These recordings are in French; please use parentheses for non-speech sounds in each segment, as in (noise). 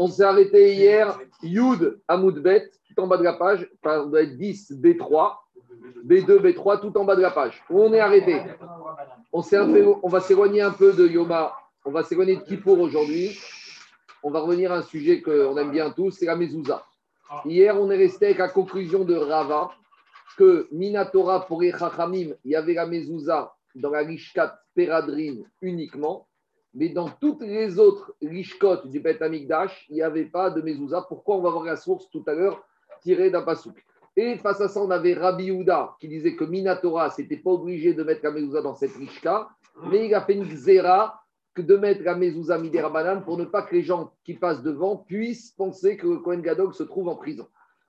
On s'est arrêté hier, Yud Amoudbet, tout en bas de la page, enfin, doit être 10, B3, B2, B3, tout en bas de la page. On est arrêté on, va s'éloigner un peu de Yoma, on va s'éloigner de Kippour aujourd'hui. On va revenir à un sujet qu'on aime bien tous, c'est la mezouza. Hier, on est resté avec la conclusion de Rava que Minatora pour les Chachamim, il y avait la mezouza dans la Rishkat Peradrin uniquement, mais dans toutes les autres Rishkot du Bet Amikdash, il n'y avait pas de mezouza. Pourquoi On va voir la source tout à l'heure tirée d'un pasouk? Et face à ça, on avait Rabbi Houda qui disait que Minatora, c'était pas obligé de mettre la mezouza dans cette Rishka, mais il a fait une xéra de mettre la mezouza midera pour ne pas que les gens qui passent devant puissent penser que Kohen Gadog se trouve en prison.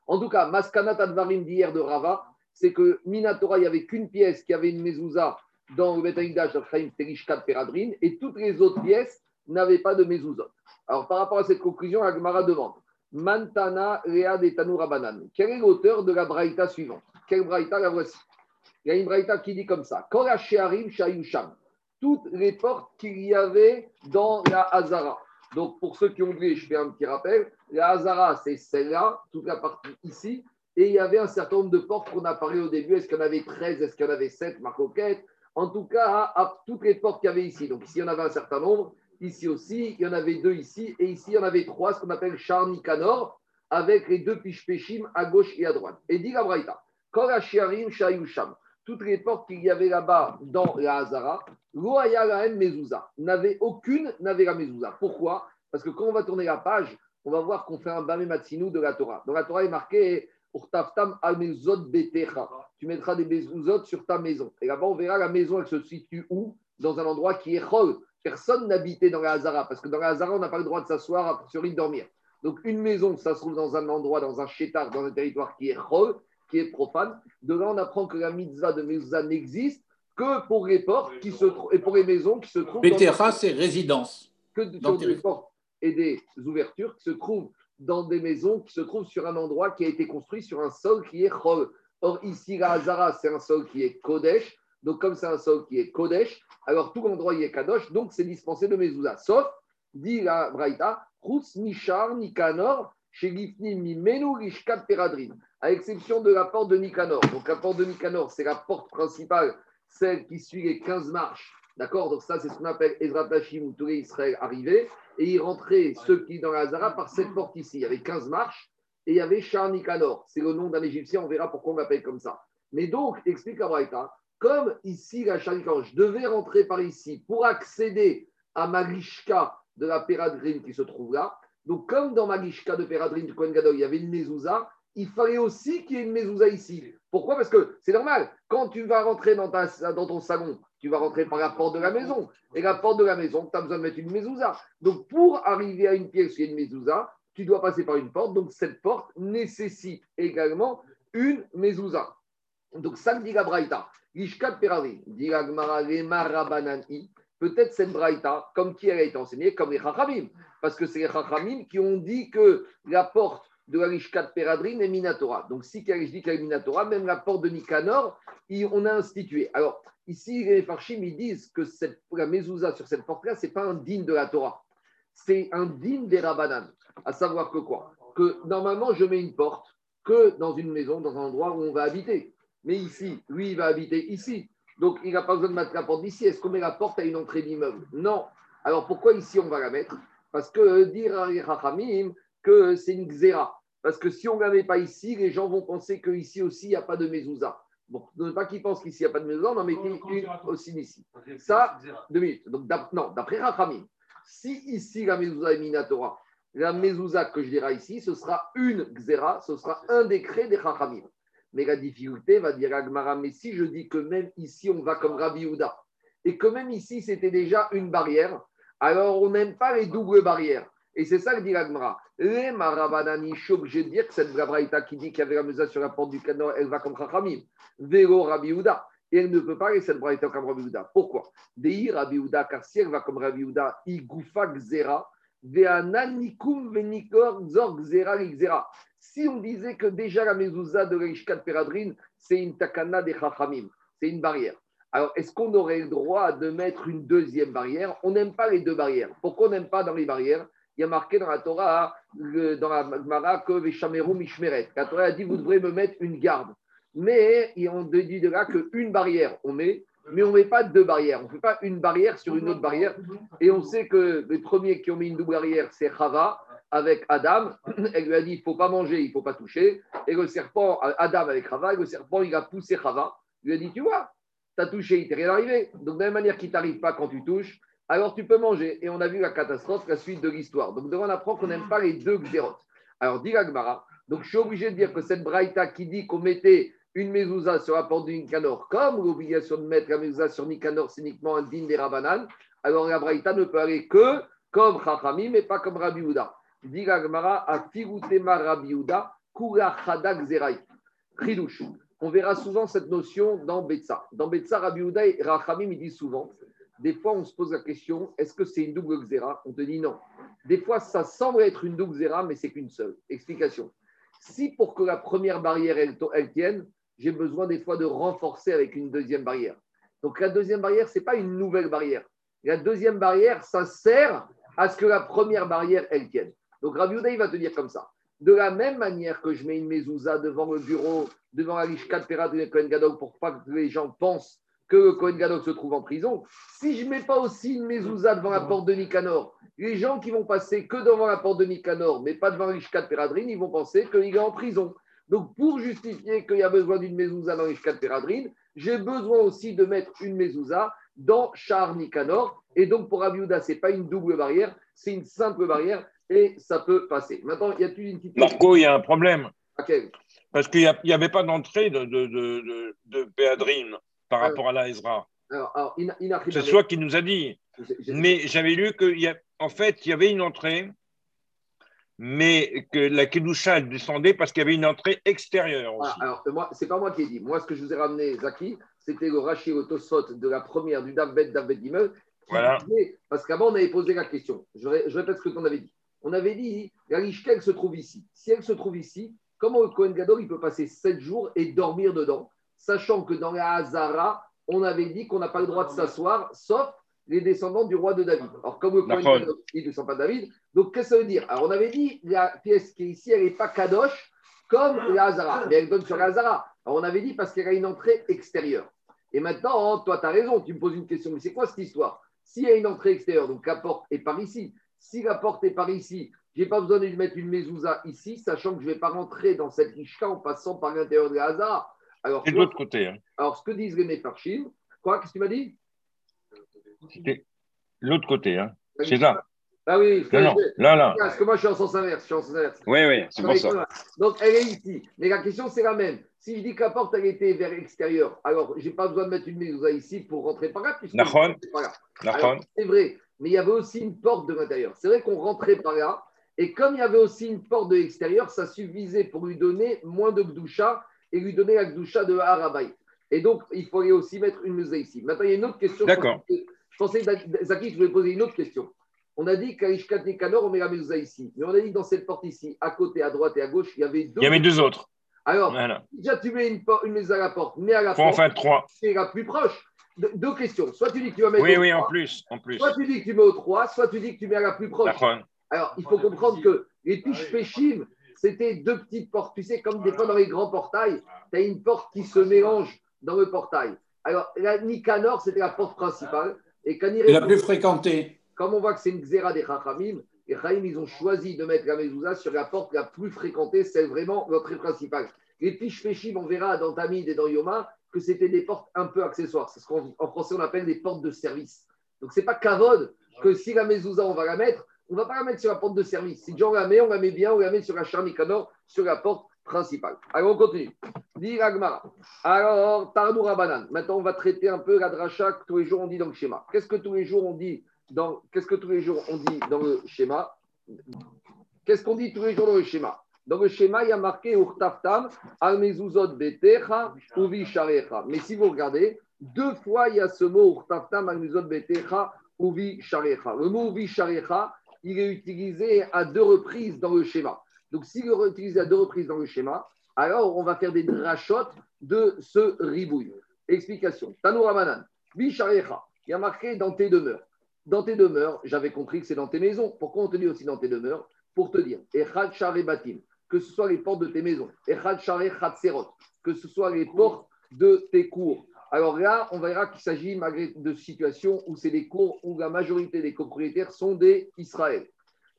En tout cas, Maskanat Advarim d'hier de Rava, c'est que Minatora, il n'y avait qu'une pièce qui avait une mezouza dans le Betagdash de Chaim Terishkat Peradrin, et toutes les autres pièces n'avaient pas de mezouza. Alors, par rapport à cette conclusion, Agmara demande Mantana Rea de Rabanan. Quel est l'auteur de la braïta suivante? Quelle braïta? La voici Il y a une braïta qui dit comme ça Shearim Shayusham toutes les portes qu'il y avait dans la Hazara. Donc, pour ceux qui ont oublié, je fais un petit rappel. La Hazara, c'est celle-là, toute la partie ici. Et il y avait un certain nombre de portes qu'on a parlé au début. Est-ce qu'il y en avait 13 Est-ce qu'il y en avait 7 Marcoquette En tout cas, toutes les portes qu'il y avait ici. Donc, ici, il y en avait un certain nombre. Ici aussi, il y en avait deux ici. Et ici, il y en avait trois, ce qu'on appelle Charnikanor, avec les deux Pishpeshim à gauche et à droite. Et dit la. Korashiarim Shayusham toutes les portes qu'il y avait là-bas dans la Hazara, l'Oayalaen Mezouza, n'avait aucune, n'avait la Mezouza. Pourquoi? Parce que quand on va tourner la page, on va voir qu'on fait un Bamé Matsinou de la Torah. Dans la Torah, est marqué Urtaftam Amezot Betecha. Tu mettras des Mezuzot sur ta maison. Et là-bas, on verra la maison, elle se situe où? Dans un endroit qui est Chol. Personne n'habitait dans la Hazara, parce que dans la Hazara, on n'a pas le droit de s'asseoir sur de dormir. Donc, une maison, ça se trouve dans un endroit, dans un chétar, dans un territoire qui est Chol qui est profane. De là, on apprend que la mitzvah de mezouza n'existe que pour les portes qui se et pour les maisons qui se trouvent. Betera, c'est résidence. Que dans des portes et des ouvertures qui se trouvent dans des maisons qui se trouvent sur un endroit qui a été construit sur un sol qui est chol. Or, ici, la Hazara, c'est un sol qui est Kodesh. Donc, comme c'est un sol qui est Kodesh, alors tout l'endroit y est Kadosh, donc c'est dispensé de mezouza. Sauf, dit la Braïta, Chutz Nishar Nikanor, à exception de la porte de Nicanor. Donc la porte de Nicanor, c'est la porte principale, celle qui suit les 15 marches. D'accord Donc ça, c'est ce qu'on appelle Ezra Tachim, où tous les Israël arrivaient. Et ils rentraient, ceux qui dans la Hazara, par cette porte ici. Il y avait 15 marches et il y avait Char Nicanor. C'est le nom d'un Égyptien, on verra pourquoi on l'appelle comme ça. Mais donc, explique Abraïta, comme ici, la Char Nicanor, je devais rentrer par ici pour accéder à ma de la Péradrine qui se trouve là, donc, comme dans Magishka de Peradrin de Kohen il y avait une mezouza, il fallait aussi qu'il y ait une mezouza ici. Pourquoi? Parce que c'est normal. Quand tu vas rentrer dans, ta, dans ton salon, tu vas rentrer par la porte de la maison. Et la porte de la maison, tu as besoin de mettre une mezouza. Donc, pour arriver à une pièce y a une mezouza, tu dois passer par une porte. Donc, cette porte nécessite également une mezouza. Donc, ça dit la Braïta. Peradrin, dit la Peut-être cette Braïta, comme qui elle a été enseignée, comme les Chachamim. Parce que c'est les Chachamim qui ont dit que la porte de la Rishkat Peradrin est Minatora. Donc, si qu'elle est Minatora, même la porte de Nicanor, on a institué. Alors, ici, les Farshim, ils disent que la mezouza sur cette porte-là, ce n'est pas un digne de la Torah. C'est un digne des Rabbanan. À savoir que quoi? Que normalement, je mets une porte que dans une maison, dans un endroit où on va habiter. Mais ici, lui, il va habiter ici. Donc, il n'a pas besoin de mettre la porte d'ici. Est-ce qu'on met la porte à une entrée d'immeuble? Non. Alors, pourquoi ici, on va la mettre? Parce que dire à Rachamim que c'est une xéra. Parce que si on ne la met pas ici, les gens vont penser qu'ici aussi, il n'y a pas de mezouza. Bon, ne pas qu'ils pensent qu'ici, il n'y a pas de mezouza, on en met une aussi ici. Ça, deux minutes. Donc, non, d'après Rachamim, si ici, la mezouza est minatora, la mezouza que je dirai ici, ce sera une xéra, ce sera un décret des Rachamim. Mais la difficulté, va dire Agmara, mais si je dis que même ici, on va comme Rabbi Houda, et que même ici, c'était déjà une barrière, alors on n'aime pas les doubles barrières. Et c'est ça que dit Agmara. Les Marabadani, je suis obligé de dire que cette Braïta qui dit qu'il y avait la mesa sur la porte du canon, elle va comme Chachamim. Vélo Rabbi Houda. Et elle ne peut pas aller cette Braïta comme Rabbi Houda. Pourquoi? Dehi Rabbi Houda, car si elle va comme Rabbi Houda, Igoufa Gzera, Veananikum Venikor Zor Gzera si on disait que déjà la mezouza de l'Ishkat Peradrin, c'est une takana des Chachamim, c'est une barrière. Alors, est-ce qu'on aurait le droit de mettre une deuxième barrière? On n'aime pas les deux barrières. Pourquoi on n'aime pas dans les barrières? Il y a marqué dans la Torah, dans la Gemara, que Veshameru Mishmeret. La Torah a dit vous devrez me mettre une garde. Mais on dit de là qu'une barrière, on met, mais on ne met pas deux barrières. On ne fait pas une barrière sur une autre barrière. Et on sait que les premiers qui ont mis une double barrière, c'est Chava avec Adam. Elle lui a dit il ne faut pas manger, il ne faut pas toucher. Et le serpent, Adam avec Chava, et le serpent, il a poussé Chava. Il lui a dit tu vois, tu as touché, il t'est rien arrivé. Donc, de la même manière qu'il ne t'arrive pas quand tu touches, alors tu peux manger. Et on a vu la catastrophe, la suite de l'histoire. Donc, devant on apprend qu'on n'aime pas les deux xérotes. Alors, dit Gmara, donc je suis obligé de dire que cette braïta qui dit qu'on mettait une mezouza sur la porte du Nicanor, comme l'obligation de mettre la mezouza sur Nicanor, c'est uniquement un din des Rabanan, alors la braïta ne peut aller que comme Chachami, mais pas comme Rabbi Houda. Dit Gmara, a Rabbi Houda, Kura Chadak Zerai. On verra souvent cette notion dans Betsa. Dans Betsa, Rabbi Houda et Rachamim, ils disent souvent, des fois on se pose la question, est-ce que c'est une double xéra? On te dit non. Des fois, ça semble être une double xéra, mais c'est qu'une seule. Explication. Si pour que la première barrière, elle, elle tienne, j'ai besoin des fois de renforcer avec une deuxième barrière. Donc la deuxième barrière, ce n'est pas une nouvelle barrière. La deuxième barrière, ça sert à ce que la première barrière, elle tienne. Donc Rabbi Houda, il va te dire comme ça. De la même manière que je mets une mezouza devant le bureau, devant la Lishkat de Kohen Gadol pour pas que les gens pensent que le Kohen Gadol se trouve en prison, si je ne mets pas aussi une mezouza devant la porte de Nicanor, les gens qui vont passer que devant la porte de Nicanor, mais pas devant la Lishkat Peradrine, ils vont penser qu'il est en prison. Donc, pour justifier qu'il y a besoin d'une mezouza dans Lishkat Peradrine, j'ai besoin aussi de mettre une mezouza dans Char Nicanor. Et donc, pour Abiouda, ce n'est pas une double barrière, c'est une simple barrière et ça peut passer. Maintenant, il y a une petite. Marco, il y a un problème. Parce qu'il n'y avait pas d'entrée de, de, de, de Péadrine par rapport à la Ezra. C'est toi qui nous a dit. Mais j'avais lu qu'en fait, il y avait une entrée, mais que la Kedusha descendait parce qu'il y avait une entrée extérieure aussi. alors, moi, c'est pas moi qui ai dit. Moi, ce que je vous ai ramené, Zaki, c'était le Rashi Tosfot de la première du David David Gimel. Voilà. parce qu'avant, on avait posé la question. Je, répète ce en avais dit on avait dit, la elle se trouve ici. Si elle se trouve ici, comment le Kohen Gadol il peut passer sept jours et dormir dedans, sachant que dans la Hazara, on avait dit qu'on n'a pas le droit de s'asseoir, sauf les descendants du roi de David. Alors, comme le Kohen Gadol, il ne descend pas David, donc qu'est-ce que ça veut dire? Alors, on avait dit, la pièce qui est ici, elle n'est pas Kadosh comme la Hazara, mais elle donne sur la Hazara. Alors, on avait dit parce qu'il y a une entrée extérieure. Et maintenant, toi, tu as raison, tu me poses une question, mais c'est quoi cette histoire? S'il y a une entrée extérieure, donc la porte est par ici, si la porte est par ici, je n'ai pas besoin de mettre une mezouza ici, sachant que je ne vais pas rentrer dans cette rishka en passant par l'intérieur de la Hazara. Alors, c'est de l'autre côté. Hein. Alors, ce que disent les Mefarchim, quoi Qu'est-ce que tu m'as dit? C'était l'autre côté. Hein. C'est là. Ah oui, non, non, là, là. Parce que moi, je suis en sens inverse. Je suis en sens inverse. Oui, oui, c'est pour ça. Donc, elle est ici. Mais la question, c'est la même. Si je dis que la porte, elle était vers l'extérieur, alors je n'ai pas besoin de mettre une mezouza ici pour rentrer par là. C'est vrai mais il y avait aussi une porte de l'intérieur. C'est vrai qu'on rentrait par là, et comme il y avait aussi une porte de l'extérieur, ça suffisait pour lui donner moins de gdoucha et lui donner la gdoucha de Harabaï. Et donc, il fallait aussi mettre une musée ici. Maintenant, il y a une autre question. D'accord. Je pensais, Zaki, je voulais poser une autre question. On a dit qu'à Ishkat Nikanor, on met la mezouza ici. Mais on a dit que dans cette porte ici, à côté, à droite et à gauche, il y avait deux. Il y avait deux autres. Alors, déjà, tu mets une, une à la porte, mais à la Faut porte. en faire trois. C'est la plus proche deux questions. Soit tu dis que tu vas mettre. Oui, oui, en plus, en plus. Soit tu dis que tu mets au 3, soit tu dis que tu mets à la plus proche. Alors, il faut comprendre que les piches péchim, c'était deux petites portes. Tu sais, comme des fois dans les grands portails, tu as une porte qui se mélange dans le portail. Alors, la Nicanor, c'était la porte principale. Et la plus fréquentée. Comme on voit que c'est une xéra des Chachamim, les Chachamim, ils ont choisi de mettre la mezouza sur la porte la plus fréquentée, c'est vraiment l'entrée principale. Les piches péchim, on verra dans Tamid et dans Yoma, que c'était des portes un peu accessoires. C'est ce qu'en français on appelle des portes de service. Donc c'est pas cavode que si la mezouza on va la mettre, on ne va pas la mettre sur la porte de service. Si Jean la met, on la met bien, on la met sur la charnicanor, sur la porte principale. Alors on continue. Dit Alors, Tarnou Rabanan. Maintenant on va traiter un peu la dracha que tous les jours on dit dans le schéma. Qu'est-ce que tous les jours on dit dans, qu'est-ce que tous les jours on dit dans le schéma? Qu'est-ce qu'on dit tous les jours dans le schéma? Dans le schéma, il y a marqué Urtaftam, Almezuzot Betecha, Uvi Sharecha. Mais si vous regardez, deux fois il y a ce mot Urtaftam, Almezuzot Betecha, Uvi Sharecha. Le mot Uvi Sharecha, il est utilisé à deux reprises dans le schéma. Donc, s'il est utilisé à deux reprises dans le schéma, alors on va faire des drachotes de ce ribouille. Explication. Tanoura Ramanan, Sharecha. Il y a marqué dans tes demeures. dans tes demeures, j'avais compris que c'est dans tes maisons. Pourquoi on te dit aussi dans tes demeures? Pour te dire, Echad Batim, que ce soit les portes de tes maisons, Echad que ce soit les portes de tes cours. Alors là, on verra qu'il s'agit malgré de situations où c'est des cours où la majorité des copropriétaires sont des Israël.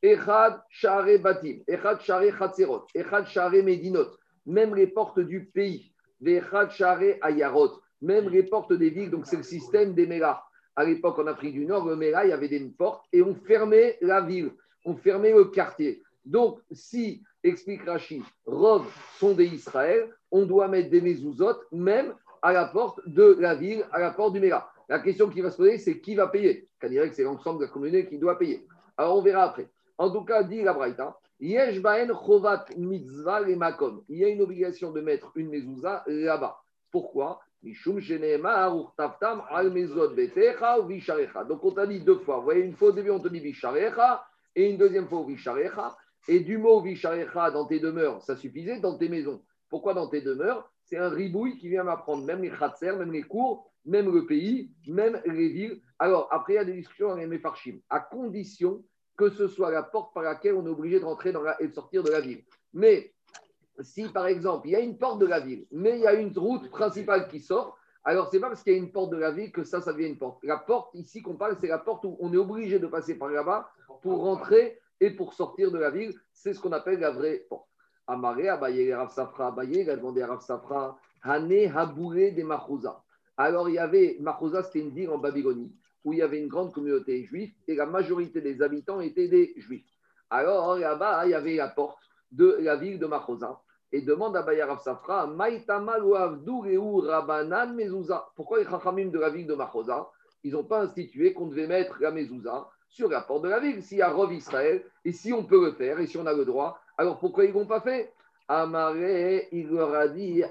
Echad Share Batim, Echad Share Chatzerot, Echad Share Medinot, même les portes du pays, Echad Share Ayarot, même les portes des villes, donc c'est le système des Mélas. À l'époque, en Afrique du Nord, le Mélas, il y avait des portes et on fermait la ville, on fermait le quartier. Donc, si, explique Rachid, Rov sont des Israël, on doit mettre des mezuzot même à la porte de la ville, à la porte du Mélas. La question qui va se poser, c'est qui va payer? On dirait que c'est l'ensemble de la communauté qui doit payer. Alors, on verra après. En tout cas, dit la Braïta, mitzvah. Il y a une obligation de mettre une mezouza là-bas. Pourquoi? Donc on t'a dit deux fois. Vous voyez, une fois au début, on te dit visharecha et une deuxième fois visharecha. Et du mot visharecha dans tes demeures, ça suffisait dans tes maisons. Pourquoi dans tes demeures C'est un ribouille qui vient m'apprendre même les khatser, même les cours, même le pays, même les villes. Alors, après, il y a des discussions avec les méfarchim, à condition que ce soit la porte par laquelle on est obligé de rentrer dans et de sortir de la ville. Mais si par exemple il y a une porte de la ville, mais il y a une route principale qui sort, alors c'est pas parce qu'il y a une porte de la ville que ça, ça devient une porte. La porte ici qu'on parle, c'est la porte où on est obligé de passer par là-bas pour rentrer et pour sortir de la ville. C'est ce qu'on appelle la vraie porte. Amaré, Abaye, Rav Safra, Abaye, il a demandé à Rav Safra, Hané, Habouré, des Mahouza. Alors il y avait, Mahouza, c'était une ville en Babylonie où il y avait une grande communauté juive et la majorité des habitants étaient des juifs. Alors là-bas, il y avait la porte de la ville de Machosa et demande à Bayar Safra, Rabanan Mezouza. Pourquoi les Chachamim de la ville de Machosa, ils n'ont pas institué qu'on devait mettre la Mezouza sur la porte de la ville? S'il y a Rov Israël, et si on peut le faire, et si on a le droit, alors pourquoi ils ne l'ont pas fait Amaré, il leur a dit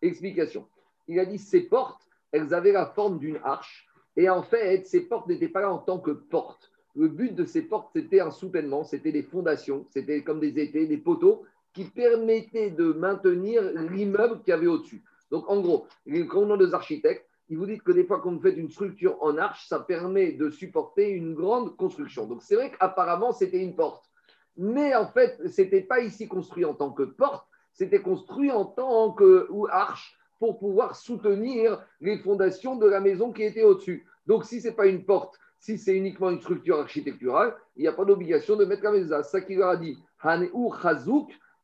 Explication. Il a dit ces portes, elles avaient la forme d'une arche, et en fait, ces portes n'étaient pas là en tant que portes le but de ces portes, c'était un soutènement, c'était des fondations, c'était comme des étés, des poteaux qui permettaient de maintenir l'immeuble qu'il y avait au-dessus. Donc, en gros, les commandants des architectes, ils vous disent que des fois, quand vous faites une structure en arche, ça permet de supporter une grande construction. Donc, c'est vrai qu'apparemment, c'était une porte. Mais en fait, ce n'était pas ici construit en tant que porte, c'était construit en tant que ou arche pour pouvoir soutenir les fondations de la maison qui était au-dessus. Donc, si ce n'est pas une porte, si c'est uniquement une structure architecturale, il n'y a pas d'obligation de mettre la mesa. Ça qu'il leur a dit,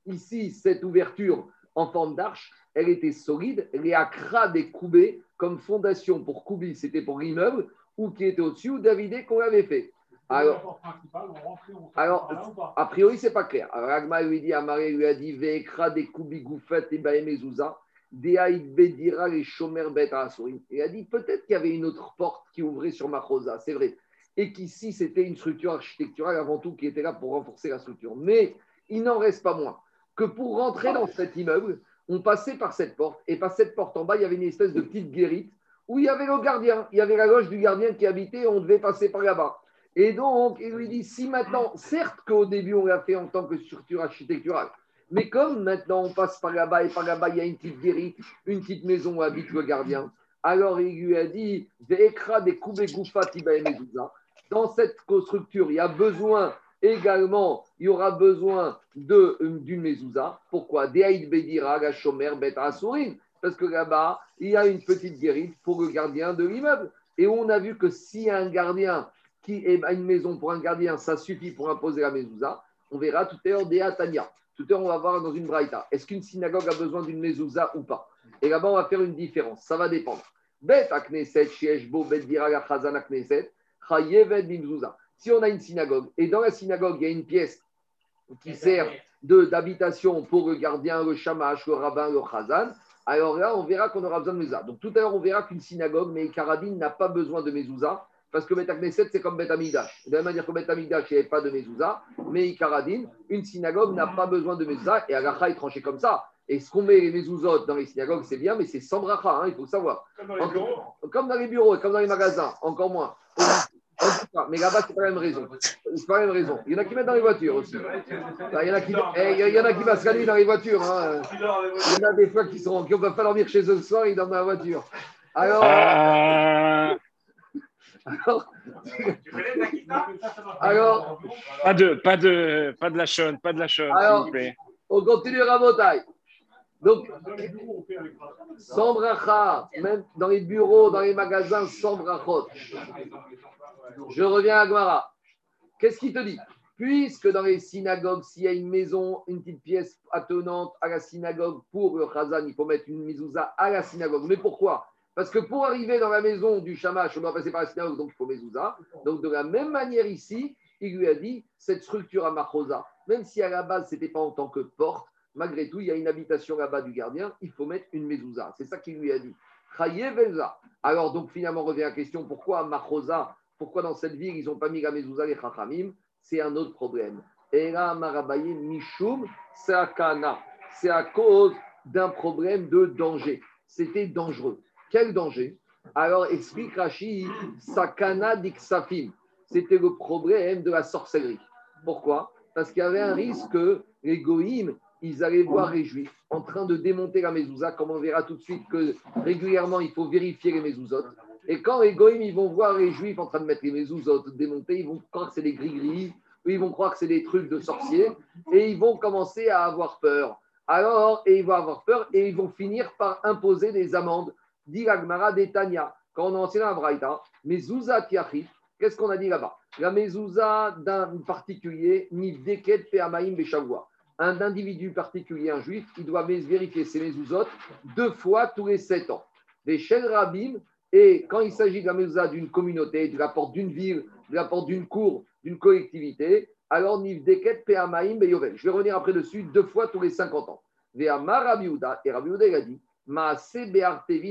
ici, cette ouverture en forme d'arche, elle était solide, les akra des coubés, comme fondation pour Koubi, c'était pour l'immeuble, ou qui était au-dessus, ou Davidé qu'on avait fait. Alors, alors a priori, ce n'est pas clair. Alors, Agma lui dit, Amaré lui a dit, Vekra des Koubi Goufet et Baemezouza. Il a dit peut-être qu'il y avait une autre porte qui ouvrait sur Machosa, c'est vrai. Et qu'ici, c'était une structure architecturale avant tout qui était là pour renforcer la structure. Mais il n'en reste pas moins que pour rentrer dans cet immeuble, on passait par cette porte. Et par cette porte en bas, il y avait une espèce de petite guérite où il y avait le gardien. Il y avait la loge du gardien qui habitait, on devait passer par là-bas. Et donc, il lui dit si maintenant, certes qu'au début, on l'a fait en tant que structure architecturale, mais comme maintenant on passe par là-bas et par là-bas, il y a une petite guérite, une petite maison où habite le gardien, alors il lui a dit Dans cette structure, il y a besoin également, il y aura besoin euh, d'une mezouza. Pourquoi? Parce que là-bas, il y a une petite guérite pour le gardien de l'immeuble. Et on a vu que si un gardien qui a une maison pour un gardien, ça suffit pour imposer la mezouza, on verra tout à l'heure des Atania. Tout à l'heure, on va voir dans une braïta. Est-ce qu'une synagogue a besoin d'une mezouza ou pas? Et là-bas, on va faire une différence. Ça va dépendre. Bet akneset, shieshbo, bet diraga chazan akneset, chayevet bimzouza. Si on a une synagogue, et dans la synagogue, il y a une pièce qui sert d'habitation pour le gardien, le shamash, le rabbin, le chazan, alors là, on verra qu'on aura besoin de mezouza. Donc tout à l'heure, on verra qu'une synagogue, mais Karadine n'a pas besoin de mezouza parce que Bet c'est comme Bet Amigdash. De la même manière que Bet Amigdash, il n'y avait pas de mezouza, mais Ikaradin, une synagogue n'a pas besoin de mezouza, et Agacha est tranché comme ça. Et ce qu'on met les mezuzot dans les synagogues, c'est bien, mais c'est sans bracha, hein, il faut le savoir. Comme dans les bureaux. Comme dans les bureaux et comme dans les magasins, encore moins. Mais là-bas, c'est pas la même raison. C'est pas la même raison. Il y en a qui mettent dans les voitures aussi. Il y en a qui, eh, il y en a qui dans les voitures. Hein. Il y en a des fois qui ne peuvent pas dormir chez eux le soir, ils dorment dans la voiture. Alors. Euh. Alors, pas de, pas de, pas de la chaîne, pas de la chaîne, s'il vous plaît. On continue Rabotai. Donc, sans bracha, même dans les bureaux, dans les magasins, sans brachot. Je reviens à Guara. Qu'est-ce qu'il te dit? Puisque dans les synagogues, s'il y a une maison, une petite pièce attenante à la synagogue pour le Khazan, il faut mettre une mezouza à la synagogue. Mais pourquoi? Parce que pour arriver dans la maison du Shamash, on doit passer par la synagogue, donc il faut mezouza. Donc de la même manière ici, il lui a dit cette structure à Machosa, même si à la base, ce n'était pas en tant que porte, malgré tout, il y a une habitation là-bas du gardien, il faut mettre une mezouza. C'est ça qu'il lui a dit. Alors, donc, finalement, revient la question pourquoi Machosa Pourquoi dans cette ville, ils n'ont pas mis la mezouza, les Chachamim? C'est un autre problème. Et là, Marabaye Mishum, c'est C'est à cause d'un problème de danger. C'était dangereux. Quel danger? Alors, explique Rashi, Sakana Diksafim. C'était le problème de la sorcellerie. Pourquoi? Parce qu'il y avait un risque que les ils allaient voir les juifs en train de démonter la mezouza, comme on verra tout de suite que régulièrement il faut vérifier les mezouzotes. Et quand les goïms ils vont voir les juifs en train de mettre les mezouzotes démonter, ils vont croire que c'est des gris-gris, ils vont croire que c'est des trucs de sorciers, et ils vont commencer à avoir peur. Alors, et ils vont avoir peur, et ils vont finir par imposer des amendes. Dit Agmara d'Etania, quand on a enseigné à Braïta, mezouza tiachit, qu'est-ce qu'on a dit là-bas? La mezouza d'un particulier, ni deket pe'amaim beshavua un individu particulier, un juif, il doit vérifier ses mezuzot deux fois tous les sept ans. Des shel rabim, et quand il s'agit de la mezuzah d'une communauté, de la porte d'une ville, de la porte d'une cour, d'une collectivité, alors niv deket pe'amaim beyovel. Je vais revenir après dessus deux fois tous les 50 ans. Ve'amar Rabiuda, et Rabiuda il a dit,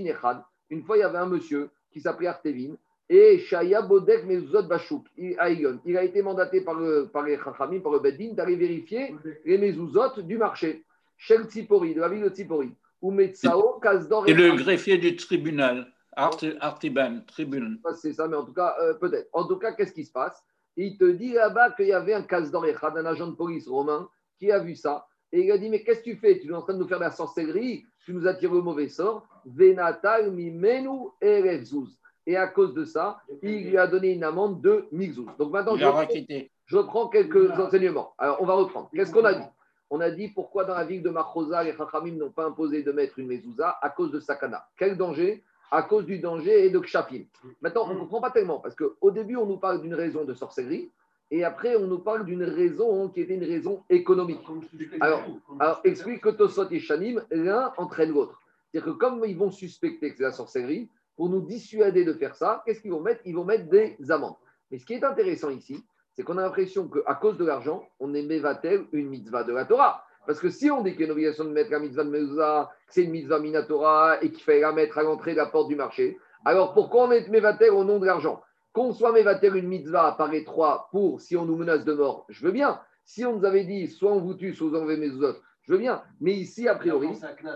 echad. Une fois, il y avait un monsieur qui s'appelait Artevin, et Shaya Bodek Mezuzot Bachouk, il a été mandaté par, le, par les Chachamim, par le Beddin, d'aller vérifier les Mezuzot du marché. Shel Tzipori, de la ville de Tzipori. Ou Metzao, Kazdor. Et le greffier du tribunal, Artiban, tribunal. C'est ça, mais en tout cas, euh, peut-être. En tout cas, qu'est-ce qui se passe? Il te dit là-bas qu'il y avait un Kazdor Echad, un agent de police romain, qui a vu ça. Et il a dit Mais qu'est-ce que tu fais? Tu es en train de nous faire de la sorcellerie? Tu nous attires au mauvais sort. Venatal mimenu erevzuz. Et à cause de ça, il lui a donné une amende de Mixouz. Donc maintenant, je prends, quelques enseignements. Alors, on va reprendre. Qu'est-ce qu'on a dit On a dit pourquoi dans la ville de Machosa, les Chachamim n'ont pas imposé de mettre une mezouza à cause de Sakana. Quel danger À cause du danger et de Kshafim. Maintenant, on ne comprend pas tellement parce qu'au début, on nous parle d'une raison de sorcellerie. Et après, on nous parle d'une raison qui était une raison économique. Alors, alors explique que Tosot et Shanim, l'un entraîne l'autre. C'est-à-dire que comme ils vont suspecter que c'est la sorcellerie, pour nous dissuader de faire ça, qu'est-ce qu'ils vont mettre? Ils vont mettre des amendes. Mais ce qui est intéressant ici, c'est qu'on a l'impression qu'à cause de l'argent, on est mévatel une mitzvah de la Torah. Parce que si on dit qu'il y a une obligation de mettre la mitzvah de Mezuzah, que c'est une mitzvah minatora et qu'il fallait la mettre à l'entrée de la porte du marché, alors pourquoi on est mévatel au nom de l'argent? Qu'on soit mévatel une mitzvah par les trois pour si on nous menace de mort, je veux bien. Si on nous avait dit soit on vous tue, soit vous enlevez mes autres, je veux bien. Mais ici, a priori,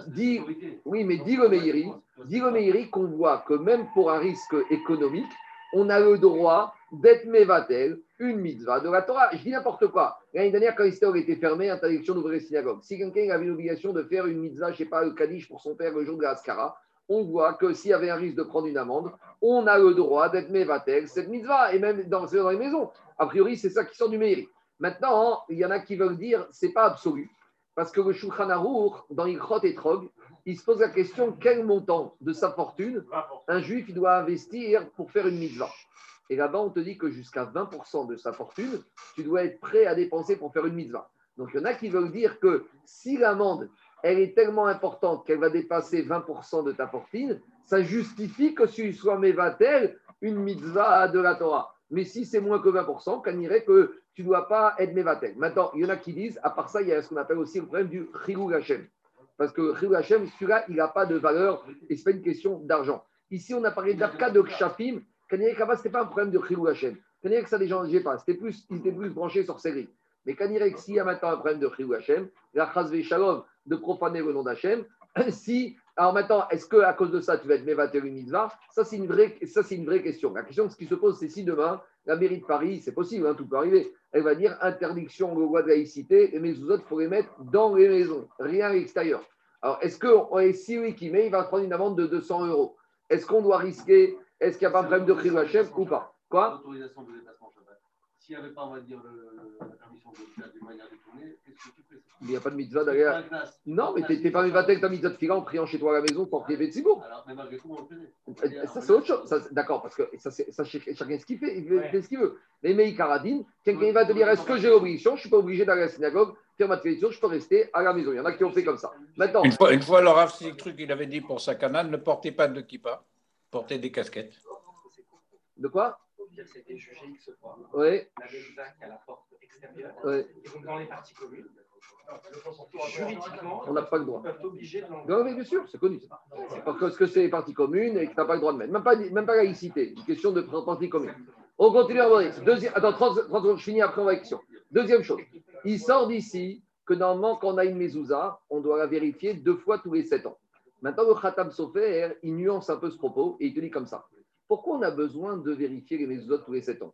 dit, oui, mais dit le Meiri, dit le qu'on voit que même pour un risque économique, on a le droit d'être mévatel, une mitzvah de la Torah. Je dis n'importe quoi. L'année dernière, quand l'histoire était fermée, interdiction d'ouvrir les synagogues. Si quelqu'un avait l'obligation de faire une mitzvah, je ne sais pas, le Kaddish pour son père le jour de la on voit que s'il y avait un risque de prendre une amende, on a le droit d'être mévatel, cette mitzvah, et même dans, dans les maisons. A priori, c'est ça qui sort du Meiri. Maintenant, il y en a qui veulent dire c'est pas absolu. Parce que le Shulchan dans Ilchot et Trog, il se pose la question quel montant de sa fortune un juif doit investir pour faire une mitzvah? Et là-bas, on te dit que jusqu'à 20% de sa fortune, tu dois être prêt à dépenser pour faire une mitzvah. Donc il y en a qui veulent dire que si l'amende, elle est tellement importante qu'elle va dépasser 20% de ta fortune, ça justifie que tu sois mévatel une mitzvah de la Torah. Mais si c'est moins que 20%, qu'on irait que tu ne dois pas être Mevatel. Maintenant, il y en a qui disent, à part ça, il y a ce qu'on appelle aussi le problème du Chilou Hashem. Parce que Chilou Hashem, celui-là, il n'a pas de valeur et ce n'est pas une question d'argent. Ici, on a parlé d'Arka de Kshafim. Kanirek, là-bas, ce n'était pas un problème de Chilou Hashem. Kanirek, ça, les gens ne pas. C'était plus, ils étaient plus branchés sur série. Mais Kanirek, s'il y a maintenant un problème de Chilou Hashem, la Chazve Shalom, de profaner le nom d'Hachem, (coughs) si alors maintenant, est-ce qu'à cause de ça, tu vas être Mevatel une mitzvah? Ça, c'est une, vraie, ça, c'est une vraie question. La question ce qui se pose, c'est si demain, la mairie de Paris, c'est possible, hein, tout peut arriver, elle va dire interdiction de loi de laïcité, et mes autres, il faut les mettre dans les maisons, rien à l'extérieur. Alors, est-ce que si oui qui met, il va prendre une amende de 200 euros? Est-ce qu'on doit risquer? Est-ce qu'il n'y a pas un problème de Hachem ou pas? Quoi? S'il n'y avait pas, on va dire, la permission de manière détournée, qu'est-ce que tu fais Il n'y a pas de mitzvah derrière. Non, mais tu n'es pas mitzvah avec ta mitzvah de fila en priant chez toi à la maison pour prier Betsibourg. Alors, mais malgré tout, on le faisait. Ça, c'est autre chose. D'accord, parce que ça, ça, chacun ce qu'il fait, il fait ce qu'il veut. Mais Meï Karadine, quelqu'un va te dire est-ce que j'ai l'obligation? Je ne suis pas obligé d'aller à la synagogue, faire ma télévision, je peux rester à la maison. Il y en a qui ont fait comme ça. Maintenant, une fois, une fois le Rav truc qu'il avait dit pour sa canane ne portez pas de kippa, portez des casquettes. De quoi? C'était jugé X fois. Oui. La qui a la porte extérieure. Oui. Et donc dans les parties communes, juridiquement, on n'a pas le droit. Ils obligés de Non, mais bien sûr, c'est connu. Parce que c'est les parties communes et que tu n'as pas le droit de mettre. Même pas, même pas laïcité, une question de parties communes. On continue à voir. Deuxième, attends, 30, 30 secondes, je finis après on va question. Deuxième chose, il sort d'ici que normalement, quand on a une mezouza, on doit la vérifier deux fois tous les sept ans. Maintenant, le Khatam Sofer, il nuance un peu ce propos et il te dit comme ça. Pourquoi on a besoin de vérifier les mésouzotes tous les 7 ans?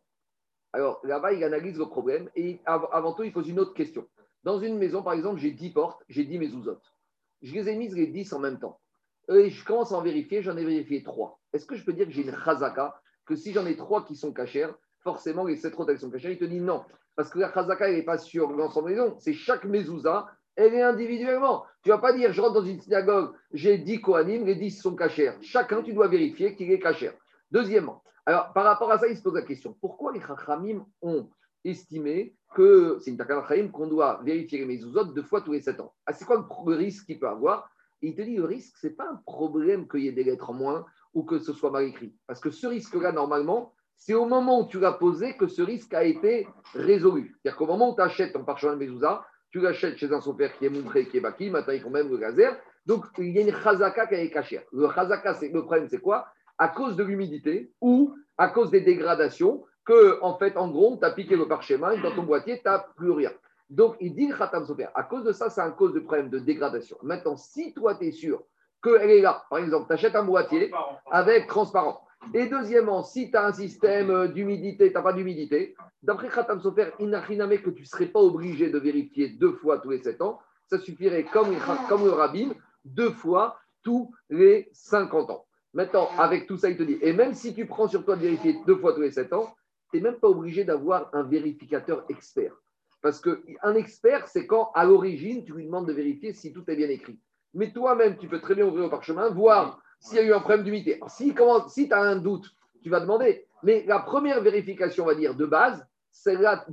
Alors là-bas, il analyse le problème et avant tout, il pose une autre question. Dans une maison, par exemple, j'ai 10 portes, j'ai 10 mésouzotes. Je les ai mises les 10 en même temps. Et je commence à en vérifier, j'en ai vérifié 3. Est-ce que je peux dire que j'ai une chazaka, que si j'en ai 3 qui sont cachères, forcément les 7 autres elles sont cachères Il te dit non, parce que la chazaka, elle n'est pas sur l'ensemble de la maison, c'est chaque mezouza, elle est individuellement. Tu ne vas pas dire, je rentre dans une synagogue, j'ai 10 kohanim, les 10 sont cachères. Chacun, tu dois vérifier qu'il est cachère. Deuxièmement, alors par rapport à ça, il se pose la question pourquoi les Chachamim ont estimé que c'est une Takana qu'on doit vérifier les mezuzot deux fois tous les sept ans? Ah, C'est quoi le risque qu'il peut avoir? Il te dit le risque, ce n'est pas un problème qu'il y ait des lettres en moins ou que ce soit mal écrit. Parce que ce risque-là, normalement, c'est au moment où tu l'as posé que ce risque a été résolu. C'est-à-dire qu'au moment où tu achètes ton parchemin de mezuzah, tu l'achètes chez un père qui est montré, qui est baki, maintenant ils font même le gazer. Donc il y a une chazaka qui est cachée. Le chazaka, le problème, c'est quoi? À cause de l'humidité ou à cause des dégradations que, en fait, en gros, tu as piqué le parchemin et dans ton boîtier, tu n'as plus rien. Donc, il dit Khatam Sofer. À cause de ça, c'est un cause de problème de dégradation. Maintenant, si toi, tu es sûr qu'elle est là, par exemple, tu achètes un boîtier avec transparent. Et deuxièmement, si tu as un système d'humidité, tu n'as pas d'humidité, d'après Khatam Sofer, inachiname que tu ne serais pas obligé de vérifier deux fois tous les sept ans, ça suffirait comme, comme le rabbin, deux fois tous les 50 ans. Maintenant, avec tout ça, il te dit, et même si tu prends sur toi de vérifier deux fois tous les sept ans, tu n'es même pas obligé d'avoir un vérificateur expert. Parce qu'un expert, c'est quand, à l'origine, tu lui demandes de vérifier si tout est bien écrit. Mais toi-même, tu peux très bien ouvrir le parchemin, voir s'il y a eu un problème d'humidité. Si, si tu as un doute, tu vas demander. Mais la première vérification, on va dire, de base, celle-là,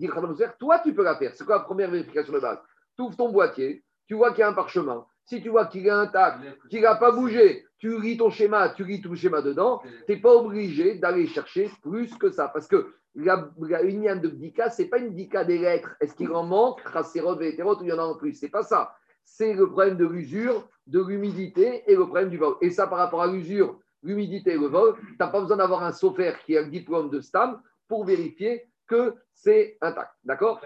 toi, tu peux la faire. C'est quoi la première vérification de base? Tu ouvres ton boîtier, tu vois qu'il y a un parchemin. Si tu vois qu'il est intact, qu'il n'a pas bougé, tu lis ton schéma, tu lis tout le schéma dedans, tu n'es pas obligé d'aller chercher plus que ça. Parce que la, la union de bdika, ce n'est pas une bdika des lettres. Est-ce qu'il en manque, hétérote, ou il y en a en plus Ce n'est pas ça. C'est le problème de l'usure, de l'humidité et le problème du vol. Et ça, par rapport à l'usure, l'humidité et le vol, tu n'as pas besoin d'avoir un sophère qui a le diplôme de STAM pour vérifier que c'est intact. D'accord?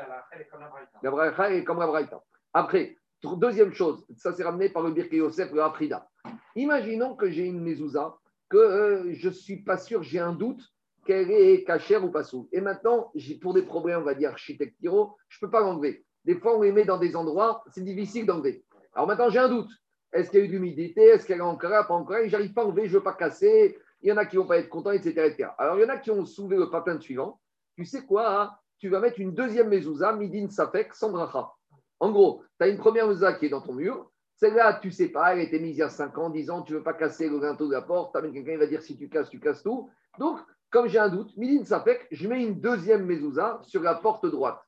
La est comme la braïta. Après, Deuxième chose, ça s'est ramené par le Birke Yosef, le Afrida. Imaginons que j'ai une mezouza, que euh, je ne suis pas sûr, j'ai un doute qu'elle est cachère ou pas sous. Et maintenant, pour des problèmes, on va dire architecturaux, je ne peux pas l'enlever. Des fois, on les met dans des endroits, c'est difficile d'enlever. Alors maintenant, j'ai un doute. Est-ce qu'il y a eu de l'humidité? Est-ce qu'elle est encore là Pas encore là J'arrive pas à enlever, je ne veux pas casser. Il y en a qui ne vont pas être contents, etc., Alors, il y en a qui ont soulevé le patin suivant. Tu sais quoi hein? Tu vas mettre une deuxième mezouza, midin safek, sans bracha. En gros, tu as une première mouza qui est dans ton mur. Celle-là, tu sais pas, elle a été mise il y a 5 ans, 10 ans, tu veux pas casser le gâteau de la porte. Tu quelqu'un, il va dire si tu casses, tu casses tout. Donc, comme j'ai un doute, Midin Safek, je mets une deuxième mezouza sur la porte droite.